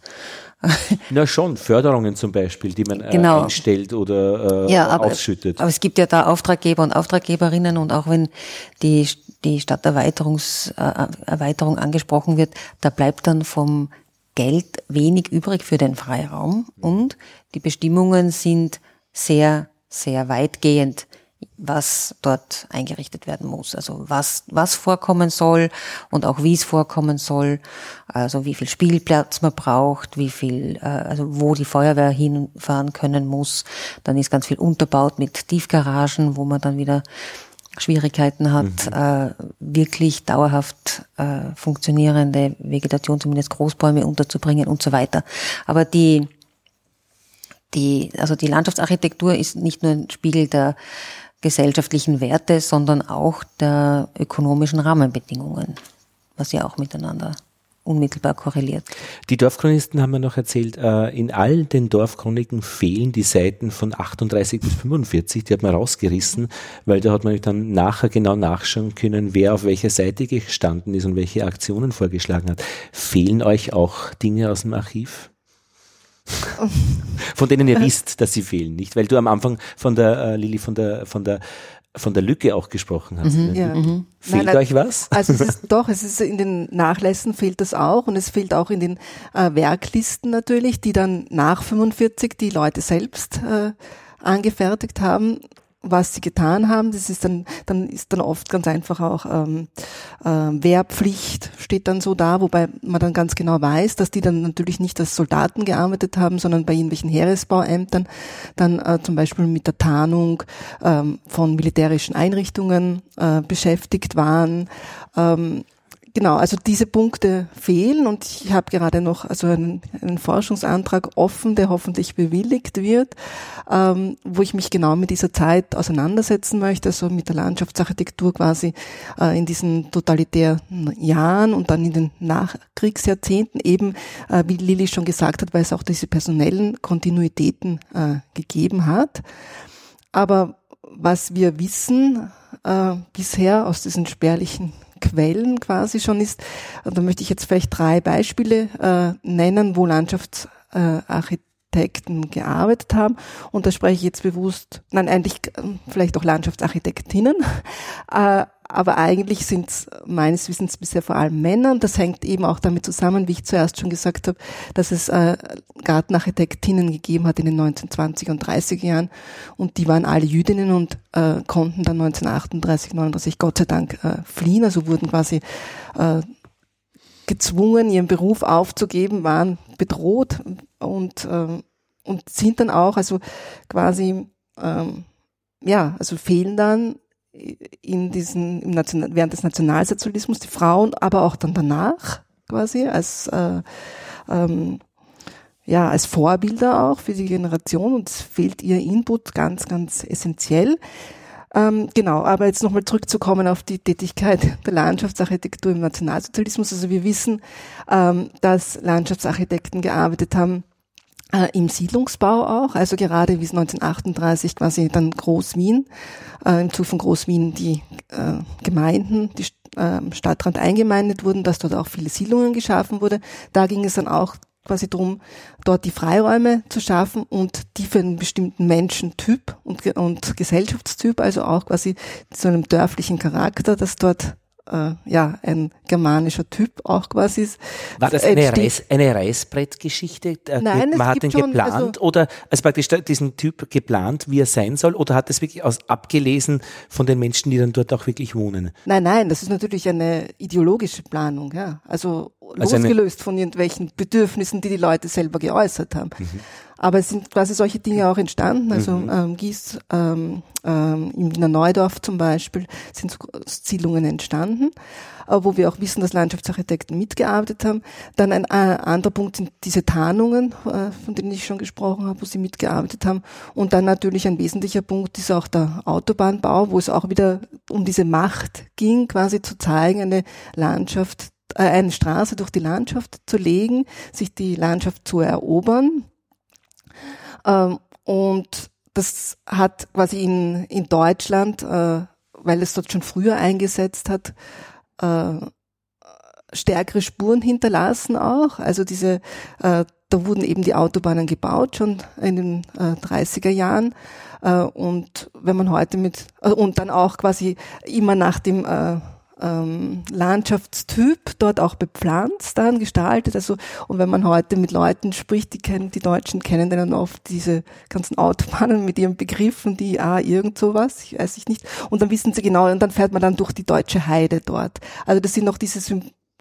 Na schon, Förderungen zum Beispiel, die man äh, genau. einstellt oder äh, ja, aber, ausschüttet. Aber es gibt ja da Auftraggeber und Auftraggeberinnen und auch wenn die, die Stadterweiterungserweiterung äh, angesprochen wird, da bleibt dann vom Geld wenig übrig für den Freiraum und die Bestimmungen sind sehr sehr weitgehend, was dort eingerichtet werden muss. Also was, was vorkommen soll und auch wie es vorkommen soll. Also wie viel Spielplatz man braucht, wie viel, äh, also wo die Feuerwehr hinfahren können muss. Dann ist ganz viel unterbaut mit Tiefgaragen, wo man dann wieder Schwierigkeiten hat, mhm. äh, wirklich dauerhaft äh, funktionierende Vegetation, zumindest Großbäume unterzubringen und so weiter. Aber die, die, also die Landschaftsarchitektur ist nicht nur ein Spiegel der gesellschaftlichen Werte, sondern auch der ökonomischen Rahmenbedingungen, was ja auch miteinander unmittelbar korreliert. Die Dorfchronisten haben mir noch erzählt, äh, in all den Dorfchroniken fehlen die Seiten von 38 bis 45, die hat man rausgerissen, weil da hat man dann nachher genau nachschauen können, wer auf welcher Seite gestanden ist und welche Aktionen vorgeschlagen hat. Fehlen euch auch Dinge aus dem Archiv? Von denen ihr wisst, dass sie fehlen, nicht? Weil du am Anfang von der äh, Lili von der von der von der Lücke auch gesprochen hast. Mhm, ne? ja. mhm. Fehlt nein, nein, euch was? Also es ist doch, es ist in den Nachlässen fehlt das auch und es fehlt auch in den äh, Werklisten natürlich, die dann nach 45 die Leute selbst äh, angefertigt haben was sie getan haben. Das ist dann, dann ist dann oft ganz einfach auch ähm, äh, Wehrpflicht steht dann so da, wobei man dann ganz genau weiß, dass die dann natürlich nicht als Soldaten gearbeitet haben, sondern bei irgendwelchen Heeresbauämtern dann äh, zum Beispiel mit der Tarnung ähm, von militärischen Einrichtungen äh, beschäftigt waren. Ähm, Genau, also diese Punkte fehlen und ich habe gerade noch also einen, einen Forschungsantrag offen, der hoffentlich bewilligt wird, ähm, wo ich mich genau mit dieser Zeit auseinandersetzen möchte, also mit der Landschaftsarchitektur quasi äh, in diesen totalitären Jahren und dann in den Nachkriegsjahrzehnten eben, äh, wie Lili schon gesagt hat, weil es auch diese personellen Kontinuitäten äh, gegeben hat. Aber was wir wissen äh, bisher aus diesen spärlichen Quellen quasi schon ist. Da möchte ich jetzt vielleicht drei Beispiele äh, nennen, wo Äh, gearbeitet haben. Und da spreche ich jetzt bewusst, nein, eigentlich äh, vielleicht auch Landschaftsarchitektinnen. Äh, aber eigentlich sind es meines Wissens bisher vor allem Männer und das hängt eben auch damit zusammen, wie ich zuerst schon gesagt habe, dass es äh, Gartenarchitektinnen gegeben hat in den 1920er und 30er Jahren und die waren alle Jüdinnen und äh, konnten dann 1938, 39 Gott sei Dank fliehen, also wurden quasi gezwungen, ihren Beruf aufzugeben, waren bedroht und, äh, und sind dann auch, also quasi, ähm, ja, also fehlen dann in diesen, im National, während des Nationalsozialismus die Frauen, aber auch dann danach quasi als, äh, ähm, ja, als Vorbilder auch für die Generation und es fehlt ihr Input ganz, ganz essentiell. Ähm, genau, aber jetzt nochmal zurückzukommen auf die Tätigkeit der Landschaftsarchitektur im Nationalsozialismus. Also wir wissen, ähm, dass Landschaftsarchitekten gearbeitet haben äh, im Siedlungsbau auch, also gerade wie es 1938 quasi dann Groß-Wien, äh, im Zug von Groß-Wien die äh, Gemeinden, die äh, Stadtrand eingemeindet wurden, dass dort auch viele Siedlungen geschaffen wurde. Da ging es dann auch quasi drum, dort die Freiräume zu schaffen und die für einen bestimmten Menschentyp und, und Gesellschaftstyp, also auch quasi zu einem dörflichen Charakter, das dort äh, ja, ein germanischer Typ auch quasi ist. War das eine, Reis, eine Reißbrettgeschichte? Äh, Nein, Man hat den schon, geplant also, oder also praktisch diesen Typ geplant, wie er sein soll, oder hat es wirklich aus abgelesen von den Menschen, die dann dort auch wirklich wohnen? Nein, nein, das ist natürlich eine ideologische Planung, ja. Also, also losgelöst von irgendwelchen Bedürfnissen, die die Leute selber geäußert haben. Mhm. Aber es sind quasi solche Dinge auch entstanden. Also mhm. ähm, Gieß, ähm, ähm, in Wiener Neudorf zum Beispiel sind Siedlungen entstanden, äh, wo wir auch wissen, dass Landschaftsarchitekten mitgearbeitet haben. Dann ein äh, anderer Punkt sind diese Tarnungen, äh, von denen ich schon gesprochen habe, wo sie mitgearbeitet haben. Und dann natürlich ein wesentlicher Punkt ist auch der Autobahnbau, wo es auch wieder um diese Macht ging, quasi zu zeigen, eine Landschaft äh, eine Straße durch die Landschaft zu legen, sich die Landschaft zu erobern ähm, und das hat quasi in, in Deutschland, äh, weil es dort schon früher eingesetzt hat, äh, stärkere Spuren hinterlassen auch. Also diese, äh, da wurden eben die Autobahnen gebaut, schon in den äh, 30er Jahren. Äh, und wenn man heute mit, äh, und dann auch quasi immer nach dem äh, ähm, Landschaftstyp dort auch bepflanzt, dann gestaltet. Also, und wenn man heute mit Leuten spricht, die kennen, die Deutschen kennen dann oft diese ganzen Autobahnen mit ihren Begriffen, die, ah, irgend sowas, ich weiß ich nicht. Und dann wissen sie genau, und dann fährt man dann durch die deutsche Heide dort. Also das sind noch diese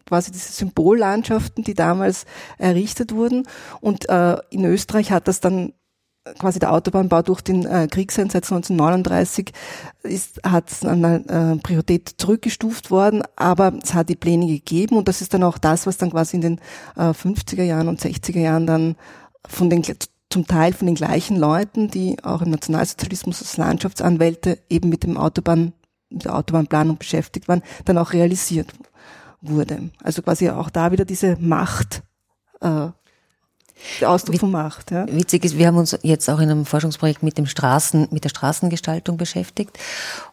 quasi diese Symbollandschaften, die damals errichtet wurden. Und äh, in Österreich hat das dann quasi der Autobahnbau durch den äh, Kriegseinsatz 1939 ist, hat eine äh, Priorität zurückgestuft worden, aber es hat die Pläne gegeben und das ist dann auch das, was dann quasi in den äh, 50er Jahren und 60er Jahren dann von den zum Teil von den gleichen Leuten, die auch im Nationalsozialismus als Landschaftsanwälte eben mit dem Autobahn, mit der Autobahnplanung beschäftigt waren, dann auch realisiert wurde. Also quasi auch da wieder diese Macht, äh, der Ausdruck von Macht. Ja. Witzig ist, wir haben uns jetzt auch in einem Forschungsprojekt mit dem Straßen, mit der Straßengestaltung beschäftigt.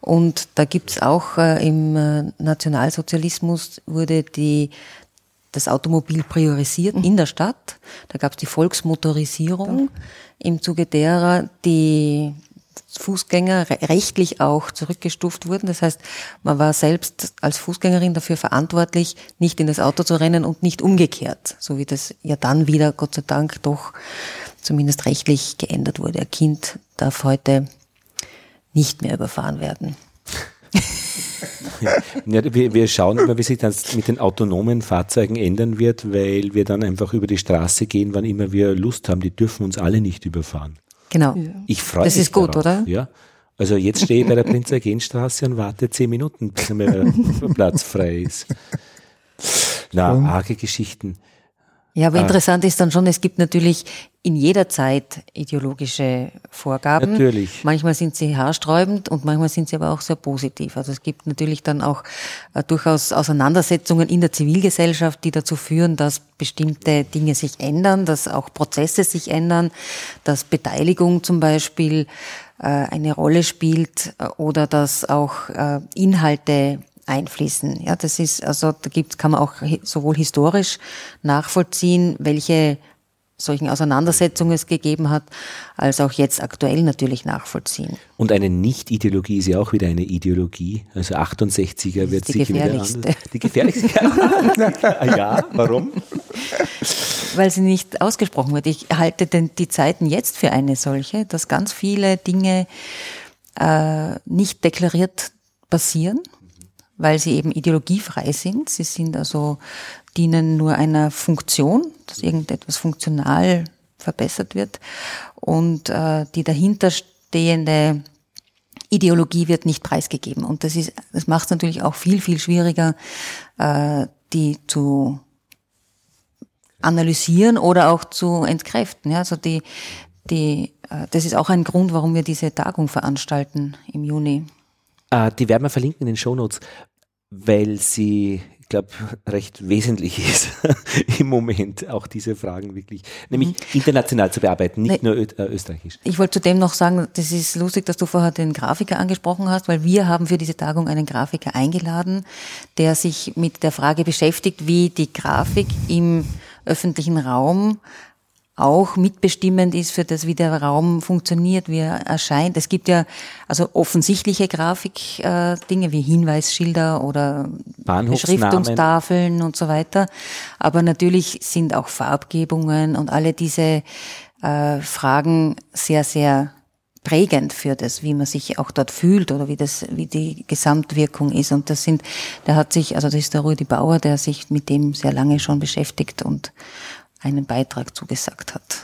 Und da gibt's auch äh, im äh, Nationalsozialismus wurde die das Automobil priorisiert mhm. in der Stadt. Da gab es die Volksmotorisierung, im Zuge derer die Fußgänger rechtlich auch zurückgestuft wurden. Das heißt, man war selbst als Fußgängerin dafür verantwortlich, nicht in das Auto zu rennen und nicht umgekehrt, so wie das ja dann wieder, Gott sei Dank, doch zumindest rechtlich geändert wurde. Ein Kind darf heute nicht mehr überfahren werden. Ja, wir, wir schauen immer, wie sich das mit den autonomen Fahrzeugen ändern wird, weil wir dann einfach über die Straße gehen, wann immer wir Lust haben. Die dürfen uns alle nicht überfahren. Genau. Ich freue mich. Das ist gut, darauf. oder? Ja. Also jetzt stehe ich bei der Prinz Straße und warte zehn Minuten, bis mir Platz frei ist. Na, arge Geschichten. Ja, aber Ah. interessant ist dann schon, es gibt natürlich in jeder Zeit ideologische Vorgaben. Natürlich. Manchmal sind sie haarsträubend und manchmal sind sie aber auch sehr positiv. Also es gibt natürlich dann auch äh, durchaus Auseinandersetzungen in der Zivilgesellschaft, die dazu führen, dass bestimmte Dinge sich ändern, dass auch Prozesse sich ändern, dass Beteiligung zum Beispiel äh, eine Rolle spielt äh, oder dass auch äh, Inhalte einfließen. Ja, das ist, also da gibt, kann man auch sowohl historisch nachvollziehen, welche solchen Auseinandersetzungen es gegeben hat, als auch jetzt aktuell natürlich nachvollziehen. Und eine Nicht-Ideologie ist ja auch wieder eine Ideologie. Also 68er wird die sicher wieder gefährlichste. anders. Die gefährlichste. ja, warum? Weil sie nicht ausgesprochen wird. Ich halte denn die Zeiten jetzt für eine solche, dass ganz viele Dinge äh, nicht deklariert passieren, weil sie eben ideologiefrei sind. Sie sind also, dienen nur einer Funktion, dass irgendetwas funktional verbessert wird. Und äh, die dahinterstehende Ideologie wird nicht preisgegeben. Und das ist, das macht es natürlich auch viel, viel schwieriger, äh, die zu analysieren oder auch zu entkräften. Ja, also die, die, äh, das ist auch ein Grund, warum wir diese Tagung veranstalten im Juni. Äh, die werden wir verlinken in den Shownotes, weil sie, ich glaube, recht wesentlich ist im Moment, auch diese Fragen wirklich, nämlich international zu bearbeiten, nicht Nee. nur ö äh, österreichisch. Ich wollte zudem noch sagen, das ist lustig, dass du vorher den Grafiker angesprochen hast, weil wir haben für diese Tagung einen Grafiker eingeladen, der sich mit der Frage beschäftigt, wie die Grafik im öffentlichen Raum auch mitbestimmend ist für das, wie der Raum funktioniert, wie er erscheint. Es gibt ja also offensichtliche Grafikdinge äh, wie Hinweisschilder oder. Beschriftungstafeln und so weiter. Aber natürlich sind auch Farbgebungen und alle diese äh, Fragen sehr, sehr prägend für das, wie man sich auch dort fühlt oder wie das, wie die Gesamtwirkung ist. Und das sind, der hat sich, also das ist der Rudi Bauer, der sich mit dem sehr lange schon beschäftigt und einen Beitrag zugesagt hat.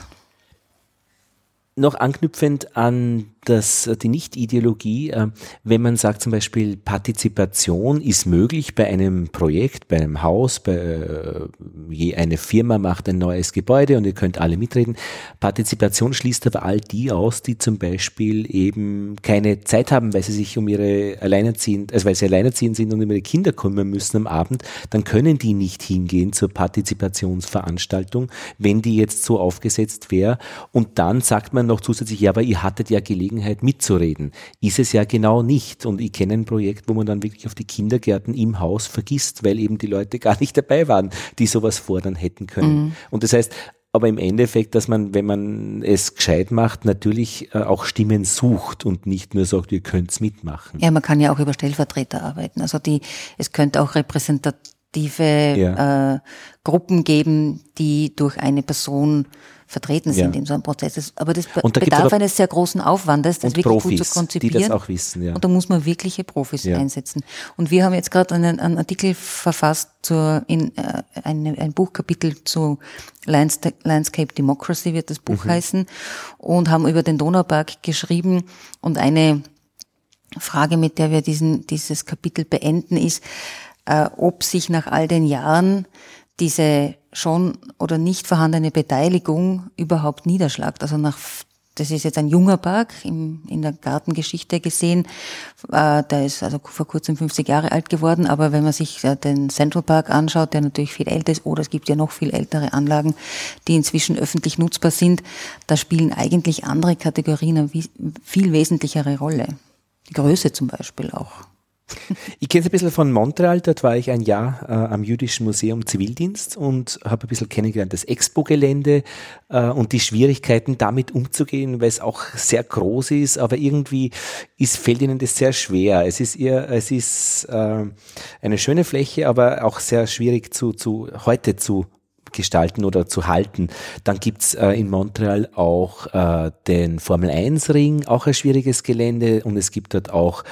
Noch anknüpfend an das, die Nicht-Ideologie, äh, wenn man sagt zum Beispiel, Partizipation ist möglich bei einem Projekt, bei einem Haus, bei äh, je eine Firma macht ein neues Gebäude und ihr könnt alle mitreden. Partizipation schließt aber all die aus, die zum Beispiel eben keine Zeit haben, weil sie sich um ihre alleinerziehend, also weil sie alleinerziehend sind und um ihre Kinder kümmern müssen am Abend, dann können die nicht hingehen zur Partizipationsveranstaltung, wenn die jetzt so aufgesetzt wäre. Und dann sagt man noch zusätzlich, ja, aber ihr hattet ja Gelegenheit mitzureden. Ist es ja genau nicht. Und ich kenne ein Projekt, wo man dann wirklich auf die Kindergärten im Haus vergisst, weil eben die Leute gar nicht dabei waren, die sowas fordern hätten können. Und das heißt, aber im Endeffekt, dass man, wenn man es gescheit macht, natürlich äh, auch Stimmen sucht und nicht nur sagt, ihr könnt's mitmachen. Ja, man kann ja auch über Stellvertreter arbeiten. Also die, es könnte auch repräsentative Ja. äh, Gruppen geben, die durch eine Person vertreten sind Ja. in so einem Prozess. Das- Aber das be- bedarf eines sehr großen Aufwandes, das wirklich gut Profis, zu konzipieren. die das auch wissen, ja. Und da muss man wirkliche Profis Ja. einsetzen. Und wir haben jetzt gerade einen, einen Artikel verfasst zur, in, äh, ein, ein Buchkapitel zu Landsca- Landscape Democracy wird das Mhm. Buch heißen und haben über den Donaupark geschrieben und eine Frage, mit der wir diesen, dieses Kapitel beenden, ist, äh, ob sich nach all den Jahren diese schon oder nicht vorhandene Beteiligung überhaupt niederschlagt. Also nach, das ist jetzt ein junger Park im, in der Gartengeschichte gesehen. Äh, der ist also vor kurzem 50 Jahre alt geworden. Aber wenn man sich äh, den Central Park anschaut, der natürlich viel älter ist, oder es gibt ja noch viel ältere Anlagen, die inzwischen öffentlich nutzbar sind, da spielen eigentlich andere Kategorien eine viel wesentlichere Rolle. Die Größe zum Beispiel auch. Ich kenne es ein bisschen von Montreal, dort war ich ein Jahr äh, am Jüdischen Museum Zivildienst und habe ein bisschen kennengelernt das Expo-Gelände äh, und die Schwierigkeiten damit umzugehen, weil es auch sehr groß ist, aber irgendwie ist, fällt ihnen das sehr schwer. Es ist ihr, es ist äh, eine schöne Fläche, aber auch sehr schwierig zu, zu heute zu gestalten oder zu halten. Dann gibt's äh, in Montreal auch äh, den Formel-1-Ring, auch ein schwieriges Gelände und es gibt dort auch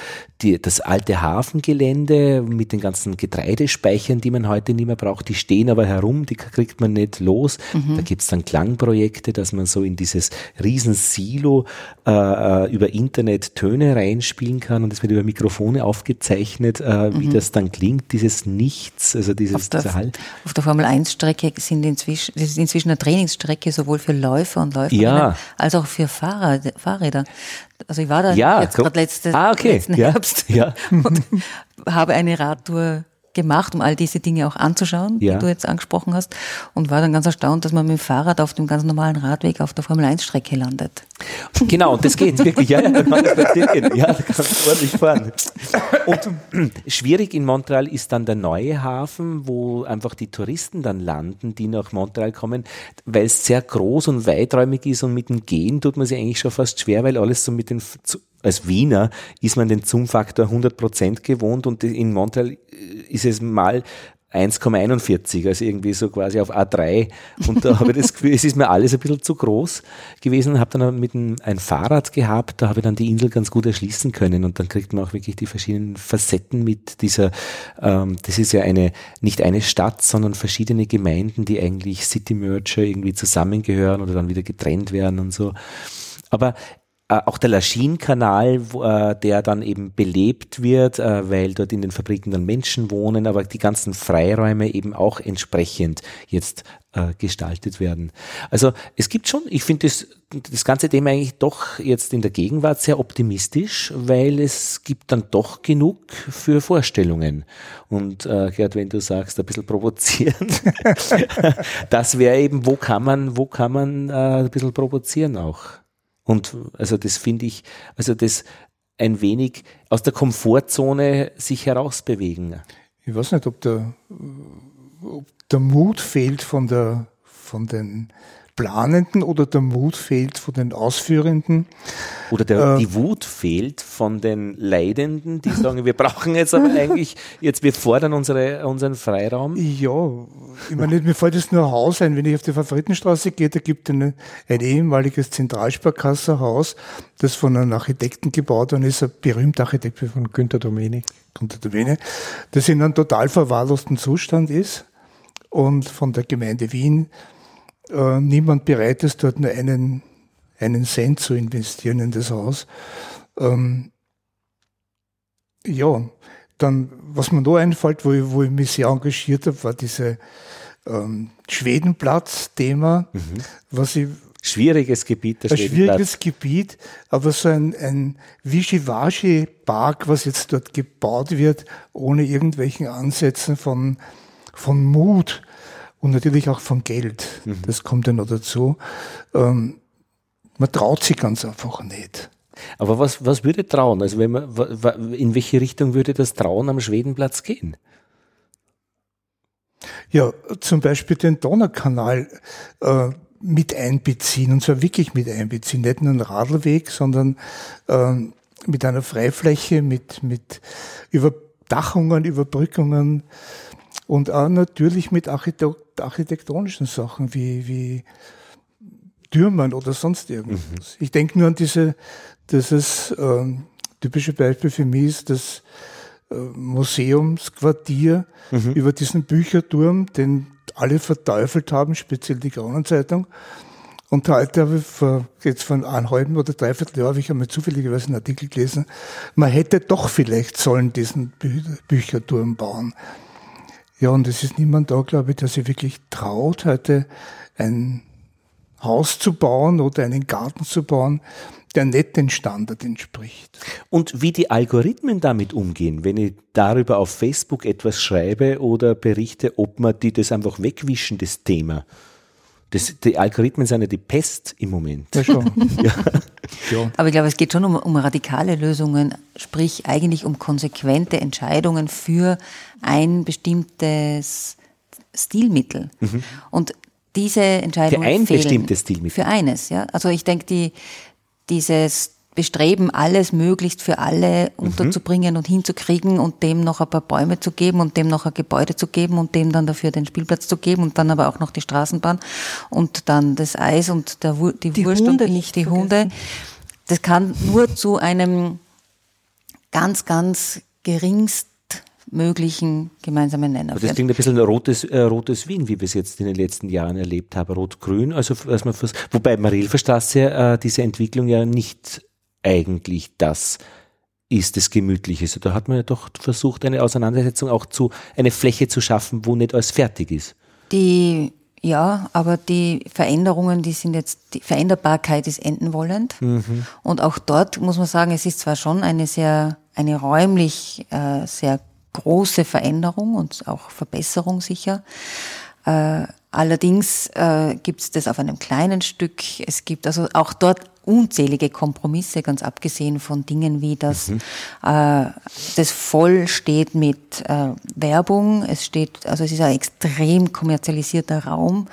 die, das alte Hafengelände mit den ganzen Getreidespeichern, die man heute nicht mehr braucht. Die stehen aber herum, die kriegt man nicht los. Da gibt's dann Klangprojekte, dass man so in dieses riesen Silo äh, äh, über Internet Töne reinspielen kann und es wird über Mikrofone aufgezeichnet, äh, wie das dann klingt, dieses Nichts, also dieses Auf der, Hall. auf der Formel 1 Strecke sind inzwischen, das ist inzwischen eine Trainingsstrecke sowohl für Läufer und Läuferinnen Ja. als auch für Fahrer, Fahrräder. Also ich war da Ja, jetzt gerade letzte, Ah, okay. letzten Ja. Herbst Ja. und habe eine Radtour gemacht, um all diese Dinge auch anzuschauen, Ja. die du jetzt angesprochen hast und war dann ganz erstaunt, dass man mit dem Fahrrad auf dem ganz normalen Radweg auf der Formel 1 Strecke landet. Genau, und das geht wirklich. Ja, ja, man gehen. ja da kannst du ordentlich fahren. Und schwierig in Montreal ist dann der neue Hafen, wo einfach die Touristen dann landen, die nach Montreal kommen, weil es sehr groß und weiträumig ist und mit dem Gehen tut man sich eigentlich schon fast schwer, weil alles so mit den als Wiener ist man den Zoom-Faktor 100% gewohnt und in Montreal ist es mal 1,41, also irgendwie so quasi auf A3. Und da habe ich das Gefühl, es ist mir alles ein bisschen zu groß gewesen. Habe dann mit einem, ein Fahrrad gehabt, da habe ich dann die Insel ganz gut erschließen können und dann kriegt man auch wirklich die verschiedenen Facetten mit dieser, ähm, das ist ja eine, nicht eine Stadt, sondern verschiedene Gemeinden, die eigentlich City Merger irgendwie zusammengehören oder dann wieder getrennt werden und so. Aber auch der Laschin-Kanal, äh, der dann eben belebt wird, äh, weil dort in den Fabriken dann Menschen wohnen, aber die ganzen Freiräume eben auch entsprechend jetzt äh, gestaltet werden. Also es gibt schon, ich finde das, das ganze Thema eigentlich doch jetzt in der Gegenwart sehr optimistisch, weil es gibt dann doch genug für Vorstellungen. Und äh, Gerd, wenn du sagst, ein bisschen provozieren, das wäre eben, wo kann man, wo kann man äh, ein bisschen provozieren auch. Und also das finde ich, also das ein wenig aus der Komfortzone sich herausbewegen. Ich weiß nicht, ob der, ob der Mut fehlt von, der, von den Planenden oder der Mut fehlt von den Ausführenden. Oder der, Äh. die Wut fehlt von den Leidenden, die sagen, wir brauchen jetzt aber eigentlich, jetzt wir fordern unsere, unseren Freiraum. Ja, ich meine, mir fällt jetzt nur ein Haus ein, wenn ich auf die Favoritenstraße gehe, da gibt es ein, ein ehemaliges Zentralsparkasserhaus, das von einem Architekten gebaut worden ist, ein berühmter Architekt von Günter Domeni, Günter Domeni, das in einem total verwahrlosten Zustand ist und von der Gemeinde Wien äh, niemand bereit ist, dort nur einen, einen Cent zu investieren in das Haus. Ähm, ja, dann, was mir noch einfällt, wo ich, wo ich mich sehr engagiert habe, war diese ähm, Schwedenplatz-Thema, was ich Schwieriges Gebiet, der ein schwieriges Gebiet, aber so ein, ein Wischiwaschi-Park, was jetzt dort gebaut wird, ohne irgendwelchen Ansätzen von, von Mut und natürlich auch von Geld. Das kommt ja noch dazu. Ähm, man traut sich ganz einfach nicht. Aber was, was würde trauen? Also wenn man, in welche Richtung würde das Trauen am Schwedenplatz gehen? Ja, zum Beispiel den Donaukanal äh, mit einbeziehen, und zwar wirklich mit einbeziehen, nicht nur einen Radlweg, sondern ähm, mit einer Freifläche, mit, mit Überdachungen, Überbrückungen und auch natürlich mit Architekt architektonischen Sachen wie, wie Stürmern oder sonst irgendwas. Mhm. Ich denke nur an diese, dieses ähm, typische Beispiel für mich ist das äh, Museumsquartier mhm. über diesen Bücherturm, den alle verteufelt haben, speziell die Kronenzeitung. Und heute habe ich vor, jetzt von einem halben oder dreiviertel Jahr, habe ich einmal zufälligerweise einen Artikel gelesen, man hätte doch vielleicht sollen diesen Bü Bücherturm bauen. Ja, und es ist niemand da, glaube ich, der sich wirklich traut, heute ein Haus zu bauen oder einen Garten zu bauen, der nicht den Standard entspricht. Und wie die Algorithmen damit umgehen, wenn ich darüber auf Facebook etwas schreibe oder berichte, ob man die das einfach wegwischen, das Thema. Das, die Algorithmen sind ja die Pest im Moment. Ja, schon. ja. Ja. Aber ich glaube, es geht schon um, um radikale Lösungen, sprich eigentlich um konsequente Entscheidungen für ein bestimmtes Stilmittel. Mhm. Und diese Entscheidungen Für ein fehlen. bestimmtes Stilmittel. Für eines, ja. Also ich denke, die, dieses Bestreben, alles möglichst für alle mhm. unterzubringen und hinzukriegen und dem noch ein paar Bäume zu geben und dem noch ein Gebäude zu geben und dem dann dafür den Spielplatz zu geben und dann aber auch noch die Straßenbahn und dann das Eis und der, die, die Wurst Hunde und nicht die vergessen. Hunde. Das kann nur zu einem ganz, ganz geringst möglichen gemeinsamen Nenner Aber das klingt ein bisschen rotes, äh, rotes Wien, wie wir es jetzt in den letzten Jahren erlebt haben. Rot-Grün, also dass man wobei Marilferstraße äh, diese Entwicklung ja nicht eigentlich das ist, das Gemütliche. Also da hat man ja doch versucht, eine Auseinandersetzung auch zu, eine Fläche zu schaffen, wo nicht alles fertig ist. Die, ja, aber die Veränderungen, die sind jetzt, die Veränderbarkeit ist enden wollend. Und auch dort muss man sagen, es ist zwar schon eine sehr, eine räumlich äh, sehr große Veränderung und auch Verbesserung sicher. Äh, allerdings äh, gibt es das auf einem kleinen Stück. Es gibt also auch dort unzählige Kompromisse, ganz abgesehen von Dingen wie, dass äh, das voll steht mit äh, Werbung. Es steht, also es ist ein extrem kommerzialisierter Raum,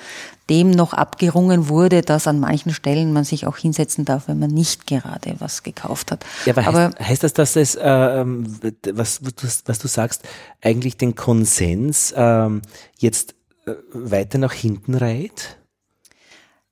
dem noch abgerungen wurde, dass an manchen Stellen man sich auch hinsetzen darf, wenn man nicht gerade was gekauft hat. Ja, aber, heißt, heißt das, dass es, ähm, was, was, du, was du sagst, eigentlich den Konsens ähm, jetzt äh, weiter nach hinten reiht?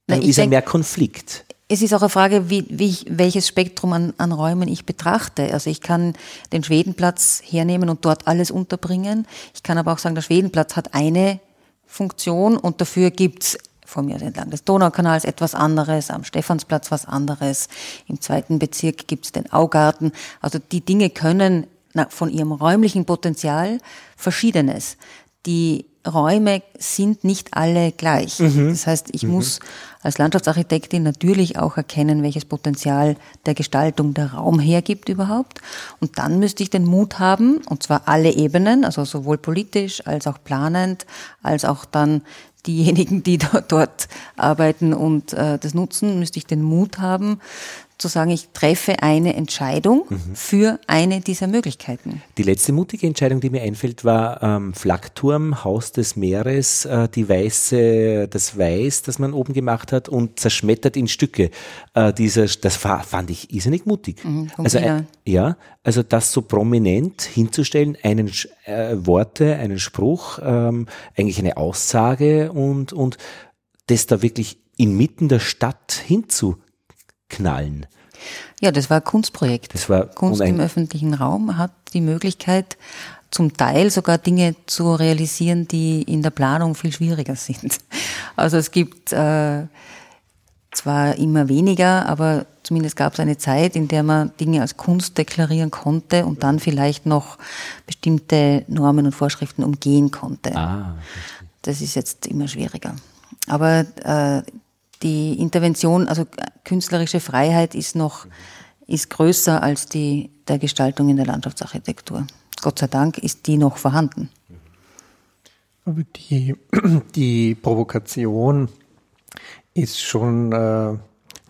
Na, Dann ich ist ja denk- mehr Konflikt. Es ist auch eine Frage, wie, wie ich, welches Spektrum an, an Räumen ich betrachte. Also ich kann den Schwedenplatz hernehmen und dort alles unterbringen. Ich kann aber auch sagen, der Schwedenplatz hat eine Funktion und dafür gibt's von mir entlang des Donaukanals etwas anderes, am Stephansplatz was anderes, im zweiten Bezirk gibt's den Augarten. Also die Dinge können na, von ihrem räumlichen Potenzial Verschiedenes. Die Räume sind nicht alle gleich. Das heißt, ich muss als Landschaftsarchitektin natürlich auch erkennen, welches Potenzial der Gestaltung der Raum hergibt überhaupt. Und dann müsste ich den Mut haben, und zwar alle Ebenen, also sowohl politisch als auch planend, als auch dann diejenigen, die dort, dort arbeiten und äh, das nutzen, müsste ich den Mut haben, zu sagen, ich treffe eine Entscheidung für eine dieser Möglichkeiten. Die letzte mutige Entscheidung, die mir einfällt, war ähm, Flakturm, Haus des Meeres, äh, die weiße, das Weiß, das man oben gemacht hat und zerschmettert in Stücke. Äh, dieser, das fa- fand ich irrsinnig mutig. vom also, ein, ja, also das so prominent hinzustellen, einen äh, Worte, einen Spruch, ähm, eigentlich eine Aussage und und das da wirklich inmitten der Stadt hinzuknallen. Ja, das war ein Kunstprojekt. Das war Kunst im öffentlichen Raum hat die Möglichkeit, zum Teil sogar Dinge zu realisieren, die in der Planung viel schwieriger sind. Also es gibt äh, zwar immer weniger, aber zumindest gab es eine Zeit, in der man Dinge als Kunst deklarieren konnte und dann vielleicht noch bestimmte Normen und Vorschriften umgehen konnte. Ah, Das ist jetzt immer schwieriger. Aber äh, die Intervention, also künstlerische Freiheit ist noch ist größer als die der Gestaltung in der Landschaftsarchitektur. Gott sei Dank ist die noch vorhanden. Aber die, die Provokation ist schon äh,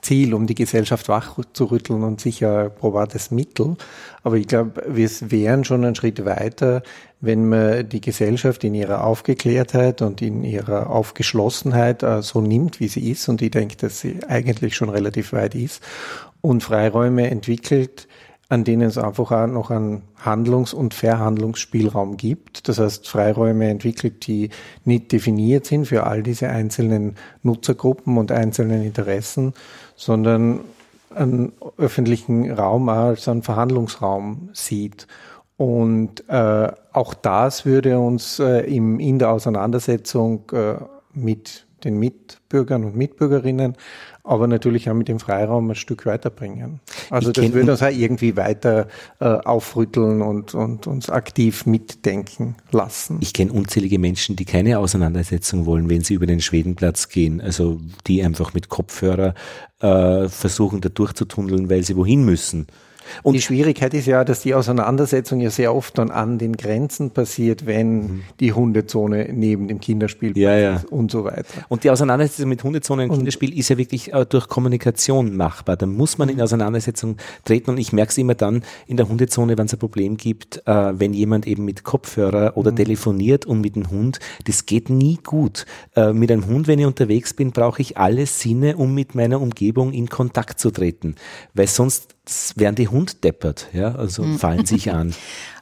Ziel, um die Gesellschaft wach zu rütteln und sicher probates Mittel. Aber ich glaube, wir wären schon einen Schritt weiter, wenn man die Gesellschaft in ihrer Aufgeklärtheit und in ihrer Aufgeschlossenheit äh, so nimmt, wie sie ist. Und ich denke, dass sie eigentlich schon relativ weit ist und Freiräume entwickelt, an denen es einfach auch noch einen Handlungs- und Verhandlungsspielraum gibt. Das heißt, Freiräume entwickelt, die nicht definiert sind für all diese einzelnen Nutzergruppen und einzelnen Interessen, sondern einen öffentlichen Raum als einen Verhandlungsraum sieht. Und äh, auch das würde uns äh, im, in der Auseinandersetzung äh, mit den Mitbürgern und Mitbürgerinnen, aber natürlich auch mit dem Freiraum ein Stück weiterbringen. Also das würde uns auch irgendwie weiter äh, aufrütteln und, und uns aktiv mitdenken lassen. Ich kenne unzählige Menschen, die keine Auseinandersetzung wollen, wenn sie über den Schwedenplatz gehen. Also die einfach mit Kopfhörer äh, versuchen, da durchzutunneln, weil sie wohin müssen. Und die Schwierigkeit ist ja, dass die Auseinandersetzung ja sehr oft dann an den Grenzen passiert, wenn mhm. die Hundezone neben dem Kinderspielplatz ja, ja. und so weiter. Und die Auseinandersetzung mit Hundezone und, und Kinderspiel ist ja wirklich äh, durch Kommunikation machbar. Da muss man in Auseinandersetzung treten und ich merke es immer dann in der Hundezone, wenn es ein Problem gibt, äh, wenn jemand eben mit Kopfhörer oder mhm. telefoniert und mit dem Hund, das geht nie gut. Äh, mit einem Hund, wenn ich unterwegs bin, brauche ich alle Sinne, um mit meiner Umgebung in Kontakt zu treten, weil sonst werden die Hund deppert, ja, also mhm. fallen sich an.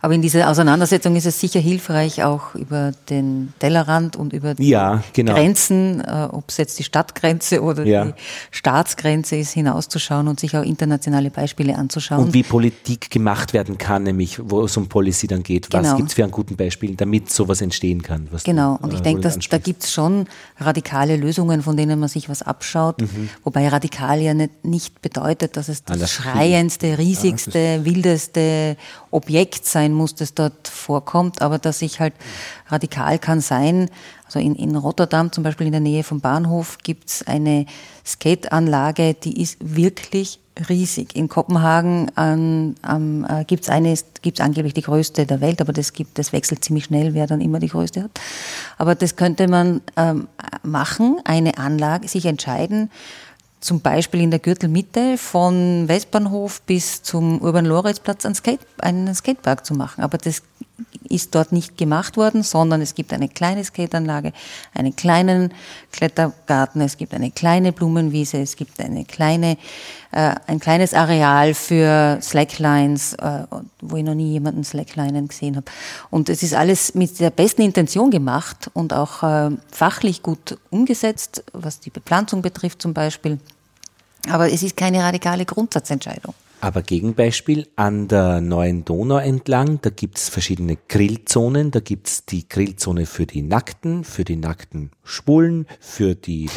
Aber in dieser Auseinandersetzung ist es sicher hilfreich, auch über den Tellerrand und über die ja, genau. Grenzen, äh, ob es jetzt die Stadtgrenze oder ja. die Staatsgrenze ist, hinauszuschauen und sich auch internationale Beispiele anzuschauen. Und wie Politik gemacht werden kann, nämlich wo es um Policy dann geht. Was genau. gibt es für einen guten Beispiel, damit sowas entstehen kann? genau, und ich äh, denke, da gibt es schon radikale Lösungen, von denen man sich was abschaut, mhm. wobei radikal ja nicht, nicht bedeutet, dass es das, das schreiendste, riesigste, ja, wildeste Objekt sein muss, das dort vorkommt, aber dass ich halt radikal kann sein. Also in, in Rotterdam, zum Beispiel in der Nähe vom Bahnhof, gibt's eine Skateanlage, die ist wirklich riesig. In Kopenhagen ähm, ähm, äh, gibt's eine, gibt's angeblich die größte der Welt, aber das gibt, das wechselt ziemlich schnell, wer dann immer die größte hat. Aber das könnte man ähm, machen, eine Anlage, sich entscheiden, zum Beispiel in der Gürtelmitte von Westbahnhof bis zum Urban-Loritzplatz einen, Skate, einen Skatepark zu machen. Aber das ist dort nicht gemacht worden, sondern es gibt eine kleine Skateanlage, einen kleinen Klettergarten, es gibt eine kleine Blumenwiese, es gibt eine kleine, äh, ein kleines Areal für Slacklines, äh, wo ich noch nie jemanden Slacklinen gesehen habe. Und es ist alles mit der besten Intention gemacht und auch äh, fachlich gut umgesetzt, was die Bepflanzung betrifft zum Beispiel. Aber es ist keine radikale Grundsatzentscheidung. Aber Gegenbeispiel an der neuen Donau entlang, da gibt es verschiedene Grillzonen. Da gibt es die Grillzone für die Nackten, für die nackten Schwulen, für die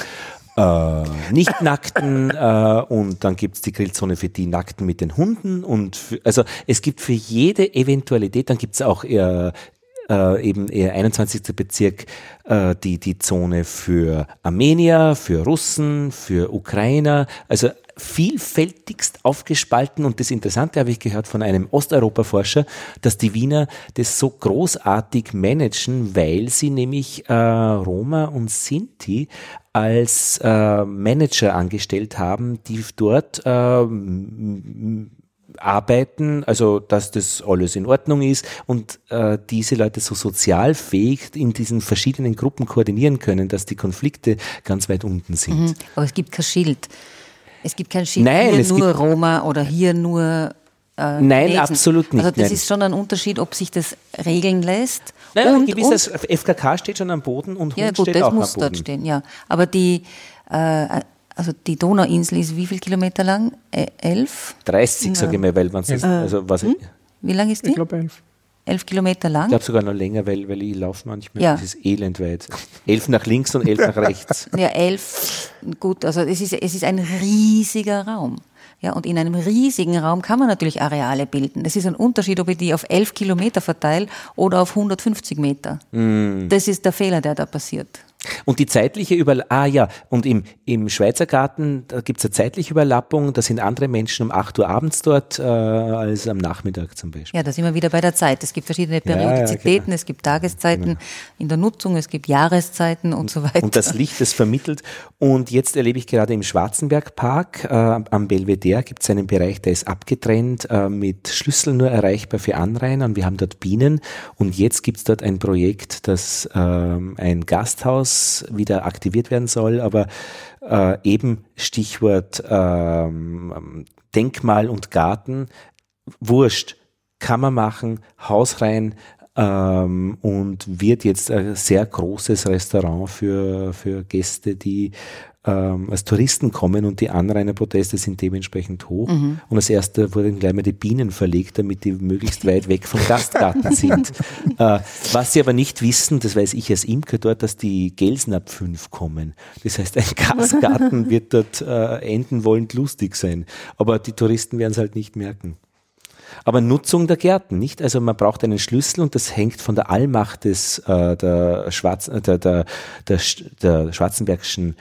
äh, Nicht-Nackten äh, und dann gibt es die Grillzone für die Nackten mit den Hunden. Und für, also es gibt für jede Eventualität, dann gibt es auch eher äh, eben eher 21. Bezirk äh, die, die Zone für Armenier, für Russen, für Ukrainer, also vielfältigst aufgespalten und das Interessante habe ich gehört von einem Osteuropa-Forscher, dass die Wiener das so großartig managen, weil sie nämlich äh, Roma und Sinti als äh, Manager angestellt haben, die dort äh, arbeiten, also dass das alles in Ordnung ist und äh, diese Leute so sozialfähig in diesen verschiedenen Gruppen koordinieren können, dass die Konflikte ganz weit unten sind. Mhm, aber es gibt kein Schild. Es gibt kein Schild, Nein, hier nur Roma oder hier nur äh, Nein, Lesen. absolut nicht. Also das nein. ist schon ein Unterschied, ob sich das regeln lässt. Naja, und, ein gewisses FKK steht schon am Boden und ja, Hund gut, steht das auch muss am Boden. dort stehen, ja. Aber die äh, also die Donauinsel ist wie viel Kilometer lang? Äh, elf? 30, sage ich mal, weil man es, also was hm? Wie lang ist die? Ich glaube elf. Elf Kilometer lang? Ich glaube sogar noch länger, weil, weil ich laufe manchmal. Ja. Das ist elendweit. Elf nach links und elf nach rechts. Ja, elf, gut, also es ist, es ist ein riesiger Raum. Ja, und in einem riesigen Raum kann man natürlich Areale bilden. Es ist ein Unterschied, ob ich die auf elf Kilometer verteile oder auf 150 Meter. Mm. Das ist der Fehler, der da passiert. Und die zeitliche Überlappung, ah ja, und im, im Schweizer Garten, da gibt es eine zeitliche Überlappung, da sind andere Menschen um 8 Uhr abends dort äh, als am Nachmittag zum Beispiel. Ja, da sind wir wieder bei der Zeit. Es gibt verschiedene Periodizitäten, ja, ja, genau. es gibt Tageszeiten genau. in der Nutzung, es gibt Jahreszeiten und, und, so weiter. Und das Licht, das vermittelt. Und jetzt erlebe ich gerade im Schwarzenbergpark äh, am Belvedere gibt es einen Bereich, der ist abgetrennt, äh, mit Schlüsseln nur erreichbar für Anrainer und wir haben dort Bienen. Und jetzt gibt es dort ein Projekt, das ähm, ein Gasthaus Haus wieder aktiviert werden soll, aber äh, eben Stichwort ähm, Denkmal und Garten. Wurscht, kann man machen, Haus rein, ähm, und wird jetzt ein sehr großes Restaurant für, für Gäste, die ähm, als Touristen kommen und die Anrainerproteste sind dementsprechend hoch. Mhm. Und als erste wurden gleich mal die Bienen verlegt, damit die möglichst weit weg vom Gastgarten sind. äh, was sie aber nicht wissen, das weiß ich als Imker dort, dass die Gelsen ab fünf kommen. Das heißt, ein Gastgarten wird dort äh, enden wollend lustig sein. Aber die Touristen werden es halt nicht merken. Aber Nutzung der Gärten, nicht? Also man braucht einen Schlüssel und das hängt von der Allmacht des äh, der, Schwarz, äh, der, der, der, der Schwarzenbergischen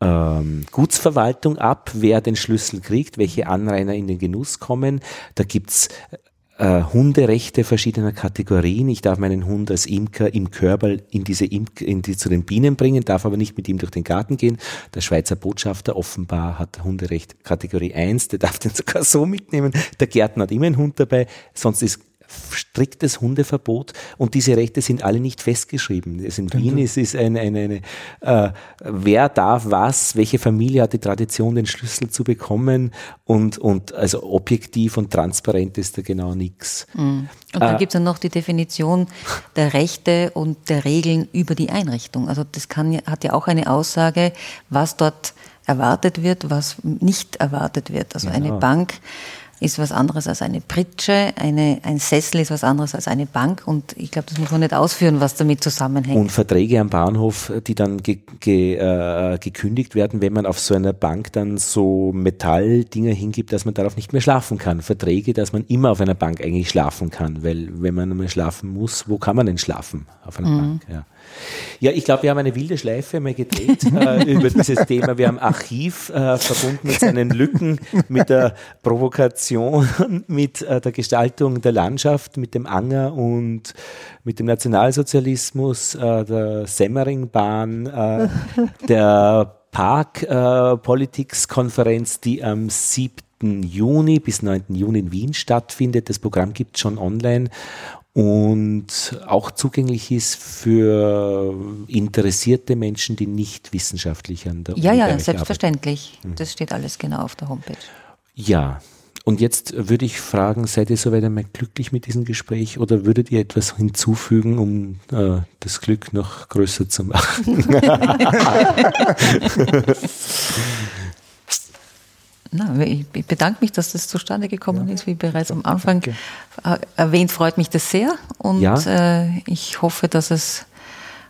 ähm, Gutsverwaltung ab, wer den Schlüssel kriegt, welche Anrainer in den Genuss kommen. Da gibt's äh, Hunderechte verschiedener Kategorien. Ich darf meinen Hund als Imker im Körper in diese Imk in die, zu den Bienen bringen, darf aber nicht mit ihm durch den Garten gehen. Der Schweizer Botschafter offenbar hat Hunderecht Kategorie 1, der darf den sogar so mitnehmen. Der Gärtner hat immer einen Hund dabei, sonst ist striktes Hundeverbot und diese Rechte sind alle nicht festgeschrieben. Es in Wien ist es eine, eine, eine äh, wer darf was, welche Familie hat die Tradition, den Schlüssel zu bekommen und, und also objektiv und transparent ist da genau nichts. Mhm. Und dann äh, gibt es noch die Definition der Rechte und der Regeln über die Einrichtung. Also das kann, hat ja auch eine Aussage, was dort erwartet wird, was nicht erwartet wird. Also ja. eine Bank ist was anderes als eine Pritsche, eine, ein Sessel ist was anderes als eine Bank und ich glaube, das muss man nicht ausführen, was damit zusammenhängt. Und Verträge am Bahnhof, die dann ge, ge, äh, gekündigt werden, wenn man auf so einer Bank dann so Metalldinger hingibt, dass man darauf nicht mehr schlafen kann. Verträge, dass man immer auf einer Bank eigentlich schlafen kann, weil wenn man einmal schlafen muss, wo kann man denn schlafen? Auf einer mhm. Bank, ja. Ja, ich glaube, wir haben eine wilde Schleife mal gedreht äh, über dieses Thema. Wir haben Archiv äh, verbunden mit seinen Lücken, mit der Provokation, mit äh, der Gestaltung der Landschaft, mit dem Anger und mit dem Nationalsozialismus, äh, der Semmeringbahn, äh, der Park-Politics-Konferenz, die am 7. Juni bis 9. Juni in Wien stattfindet. Das Programm gibt es schon online und auch zugänglich ist für interessierte Menschen, die nicht wissenschaftlich an der Ja, ja, selbstverständlich. Arbeiten. Mhm. Das steht alles genau auf der Homepage. Ja. Und jetzt würde ich fragen, seid ihr soweit einmal glücklich mit diesem Gespräch oder würdet ihr etwas hinzufügen, um äh, das Glück noch größer zu machen? Na, ich bedanke mich, dass das zustande gekommen ja. ist. Wie bereits am Anfang Danke. Äh, erwähnt, freut mich das sehr. Und ja. äh, ich hoffe, dass es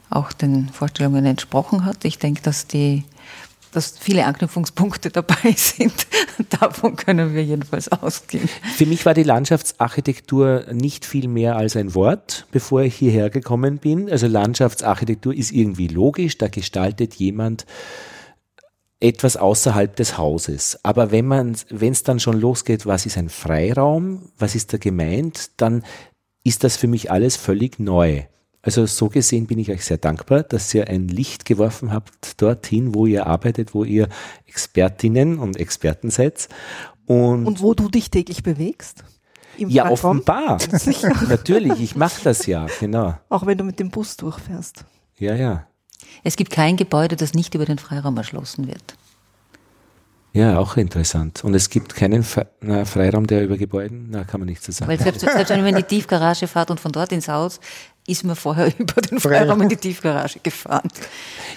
auch den Vorstellungen entsprochen hat. Ich denke, dass die dass viele Anknüpfungspunkte dabei sind. Davon können wir jedenfalls ausgehen. Für mich war die Landschaftsarchitektur nicht viel mehr als ein Wort, bevor ich hierher gekommen bin. Also Landschaftsarchitektur ist irgendwie logisch, da gestaltet jemand etwas außerhalb des Hauses. Aber wenn man, wenn es dann schon losgeht, was ist ein Freiraum, was ist da gemeint, dann ist das für mich alles völlig neu. Also so gesehen bin ich euch sehr dankbar, dass ihr ein Licht geworfen habt dorthin, wo ihr arbeitet, wo ihr Expertinnen und Experten seid. Und, und wo du dich täglich bewegst? ja, Freiraum? offenbar. Natürlich, ich mache das ja, genau. Auch wenn du mit dem Bus durchfährst. Ja, ja. Es gibt kein Gebäude, das nicht über den Freiraum erschlossen wird. Ja, auch interessant. Und es gibt keinen Freiraum, der über Gebäuden, na, kann man nicht so sagen. Weil selbst, selbst wenn man in die Tiefgarage fährt und von dort ins Haus, ist man vorher über den Freiraum in die Tiefgarage gefahren.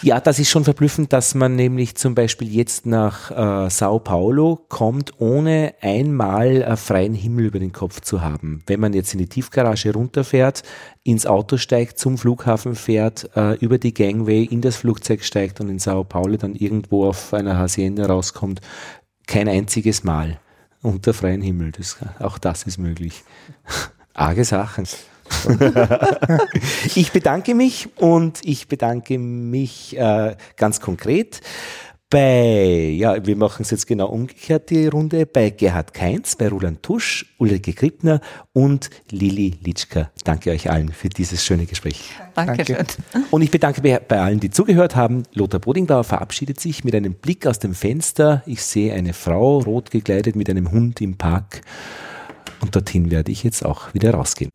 Ja, das ist schon verblüffend, dass man nämlich zum Beispiel jetzt nach äh, Sao Paulo kommt, ohne einmal äh, freien Himmel über den Kopf zu haben. Wenn man jetzt in die Tiefgarage runterfährt, ins Auto steigt, zum Flughafen fährt, äh, über die Gangway in das Flugzeug steigt und in Sao Paulo dann irgendwo auf einer Hacienda rauskommt, kein einziges Mal unter freiem Himmel. Das, auch das ist möglich. Arge Sachen. ich bedanke mich und ich bedanke mich äh, ganz konkret bei, ja, wir machen es jetzt genau umgekehrt, die Runde, bei Gerhard Keinz, bei Roland Tusch, Ulrike Krippner und Lili Litschka. Danke euch allen für dieses schöne Gespräch. Danke. Danke. Und ich bedanke mich bei allen, die zugehört haben. Lothar Bodingbauer verabschiedet sich mit einem Blick aus dem Fenster. Ich sehe eine Frau, rot gekleidet, mit einem Hund im Park. Und dorthin werde ich jetzt auch wieder rausgehen.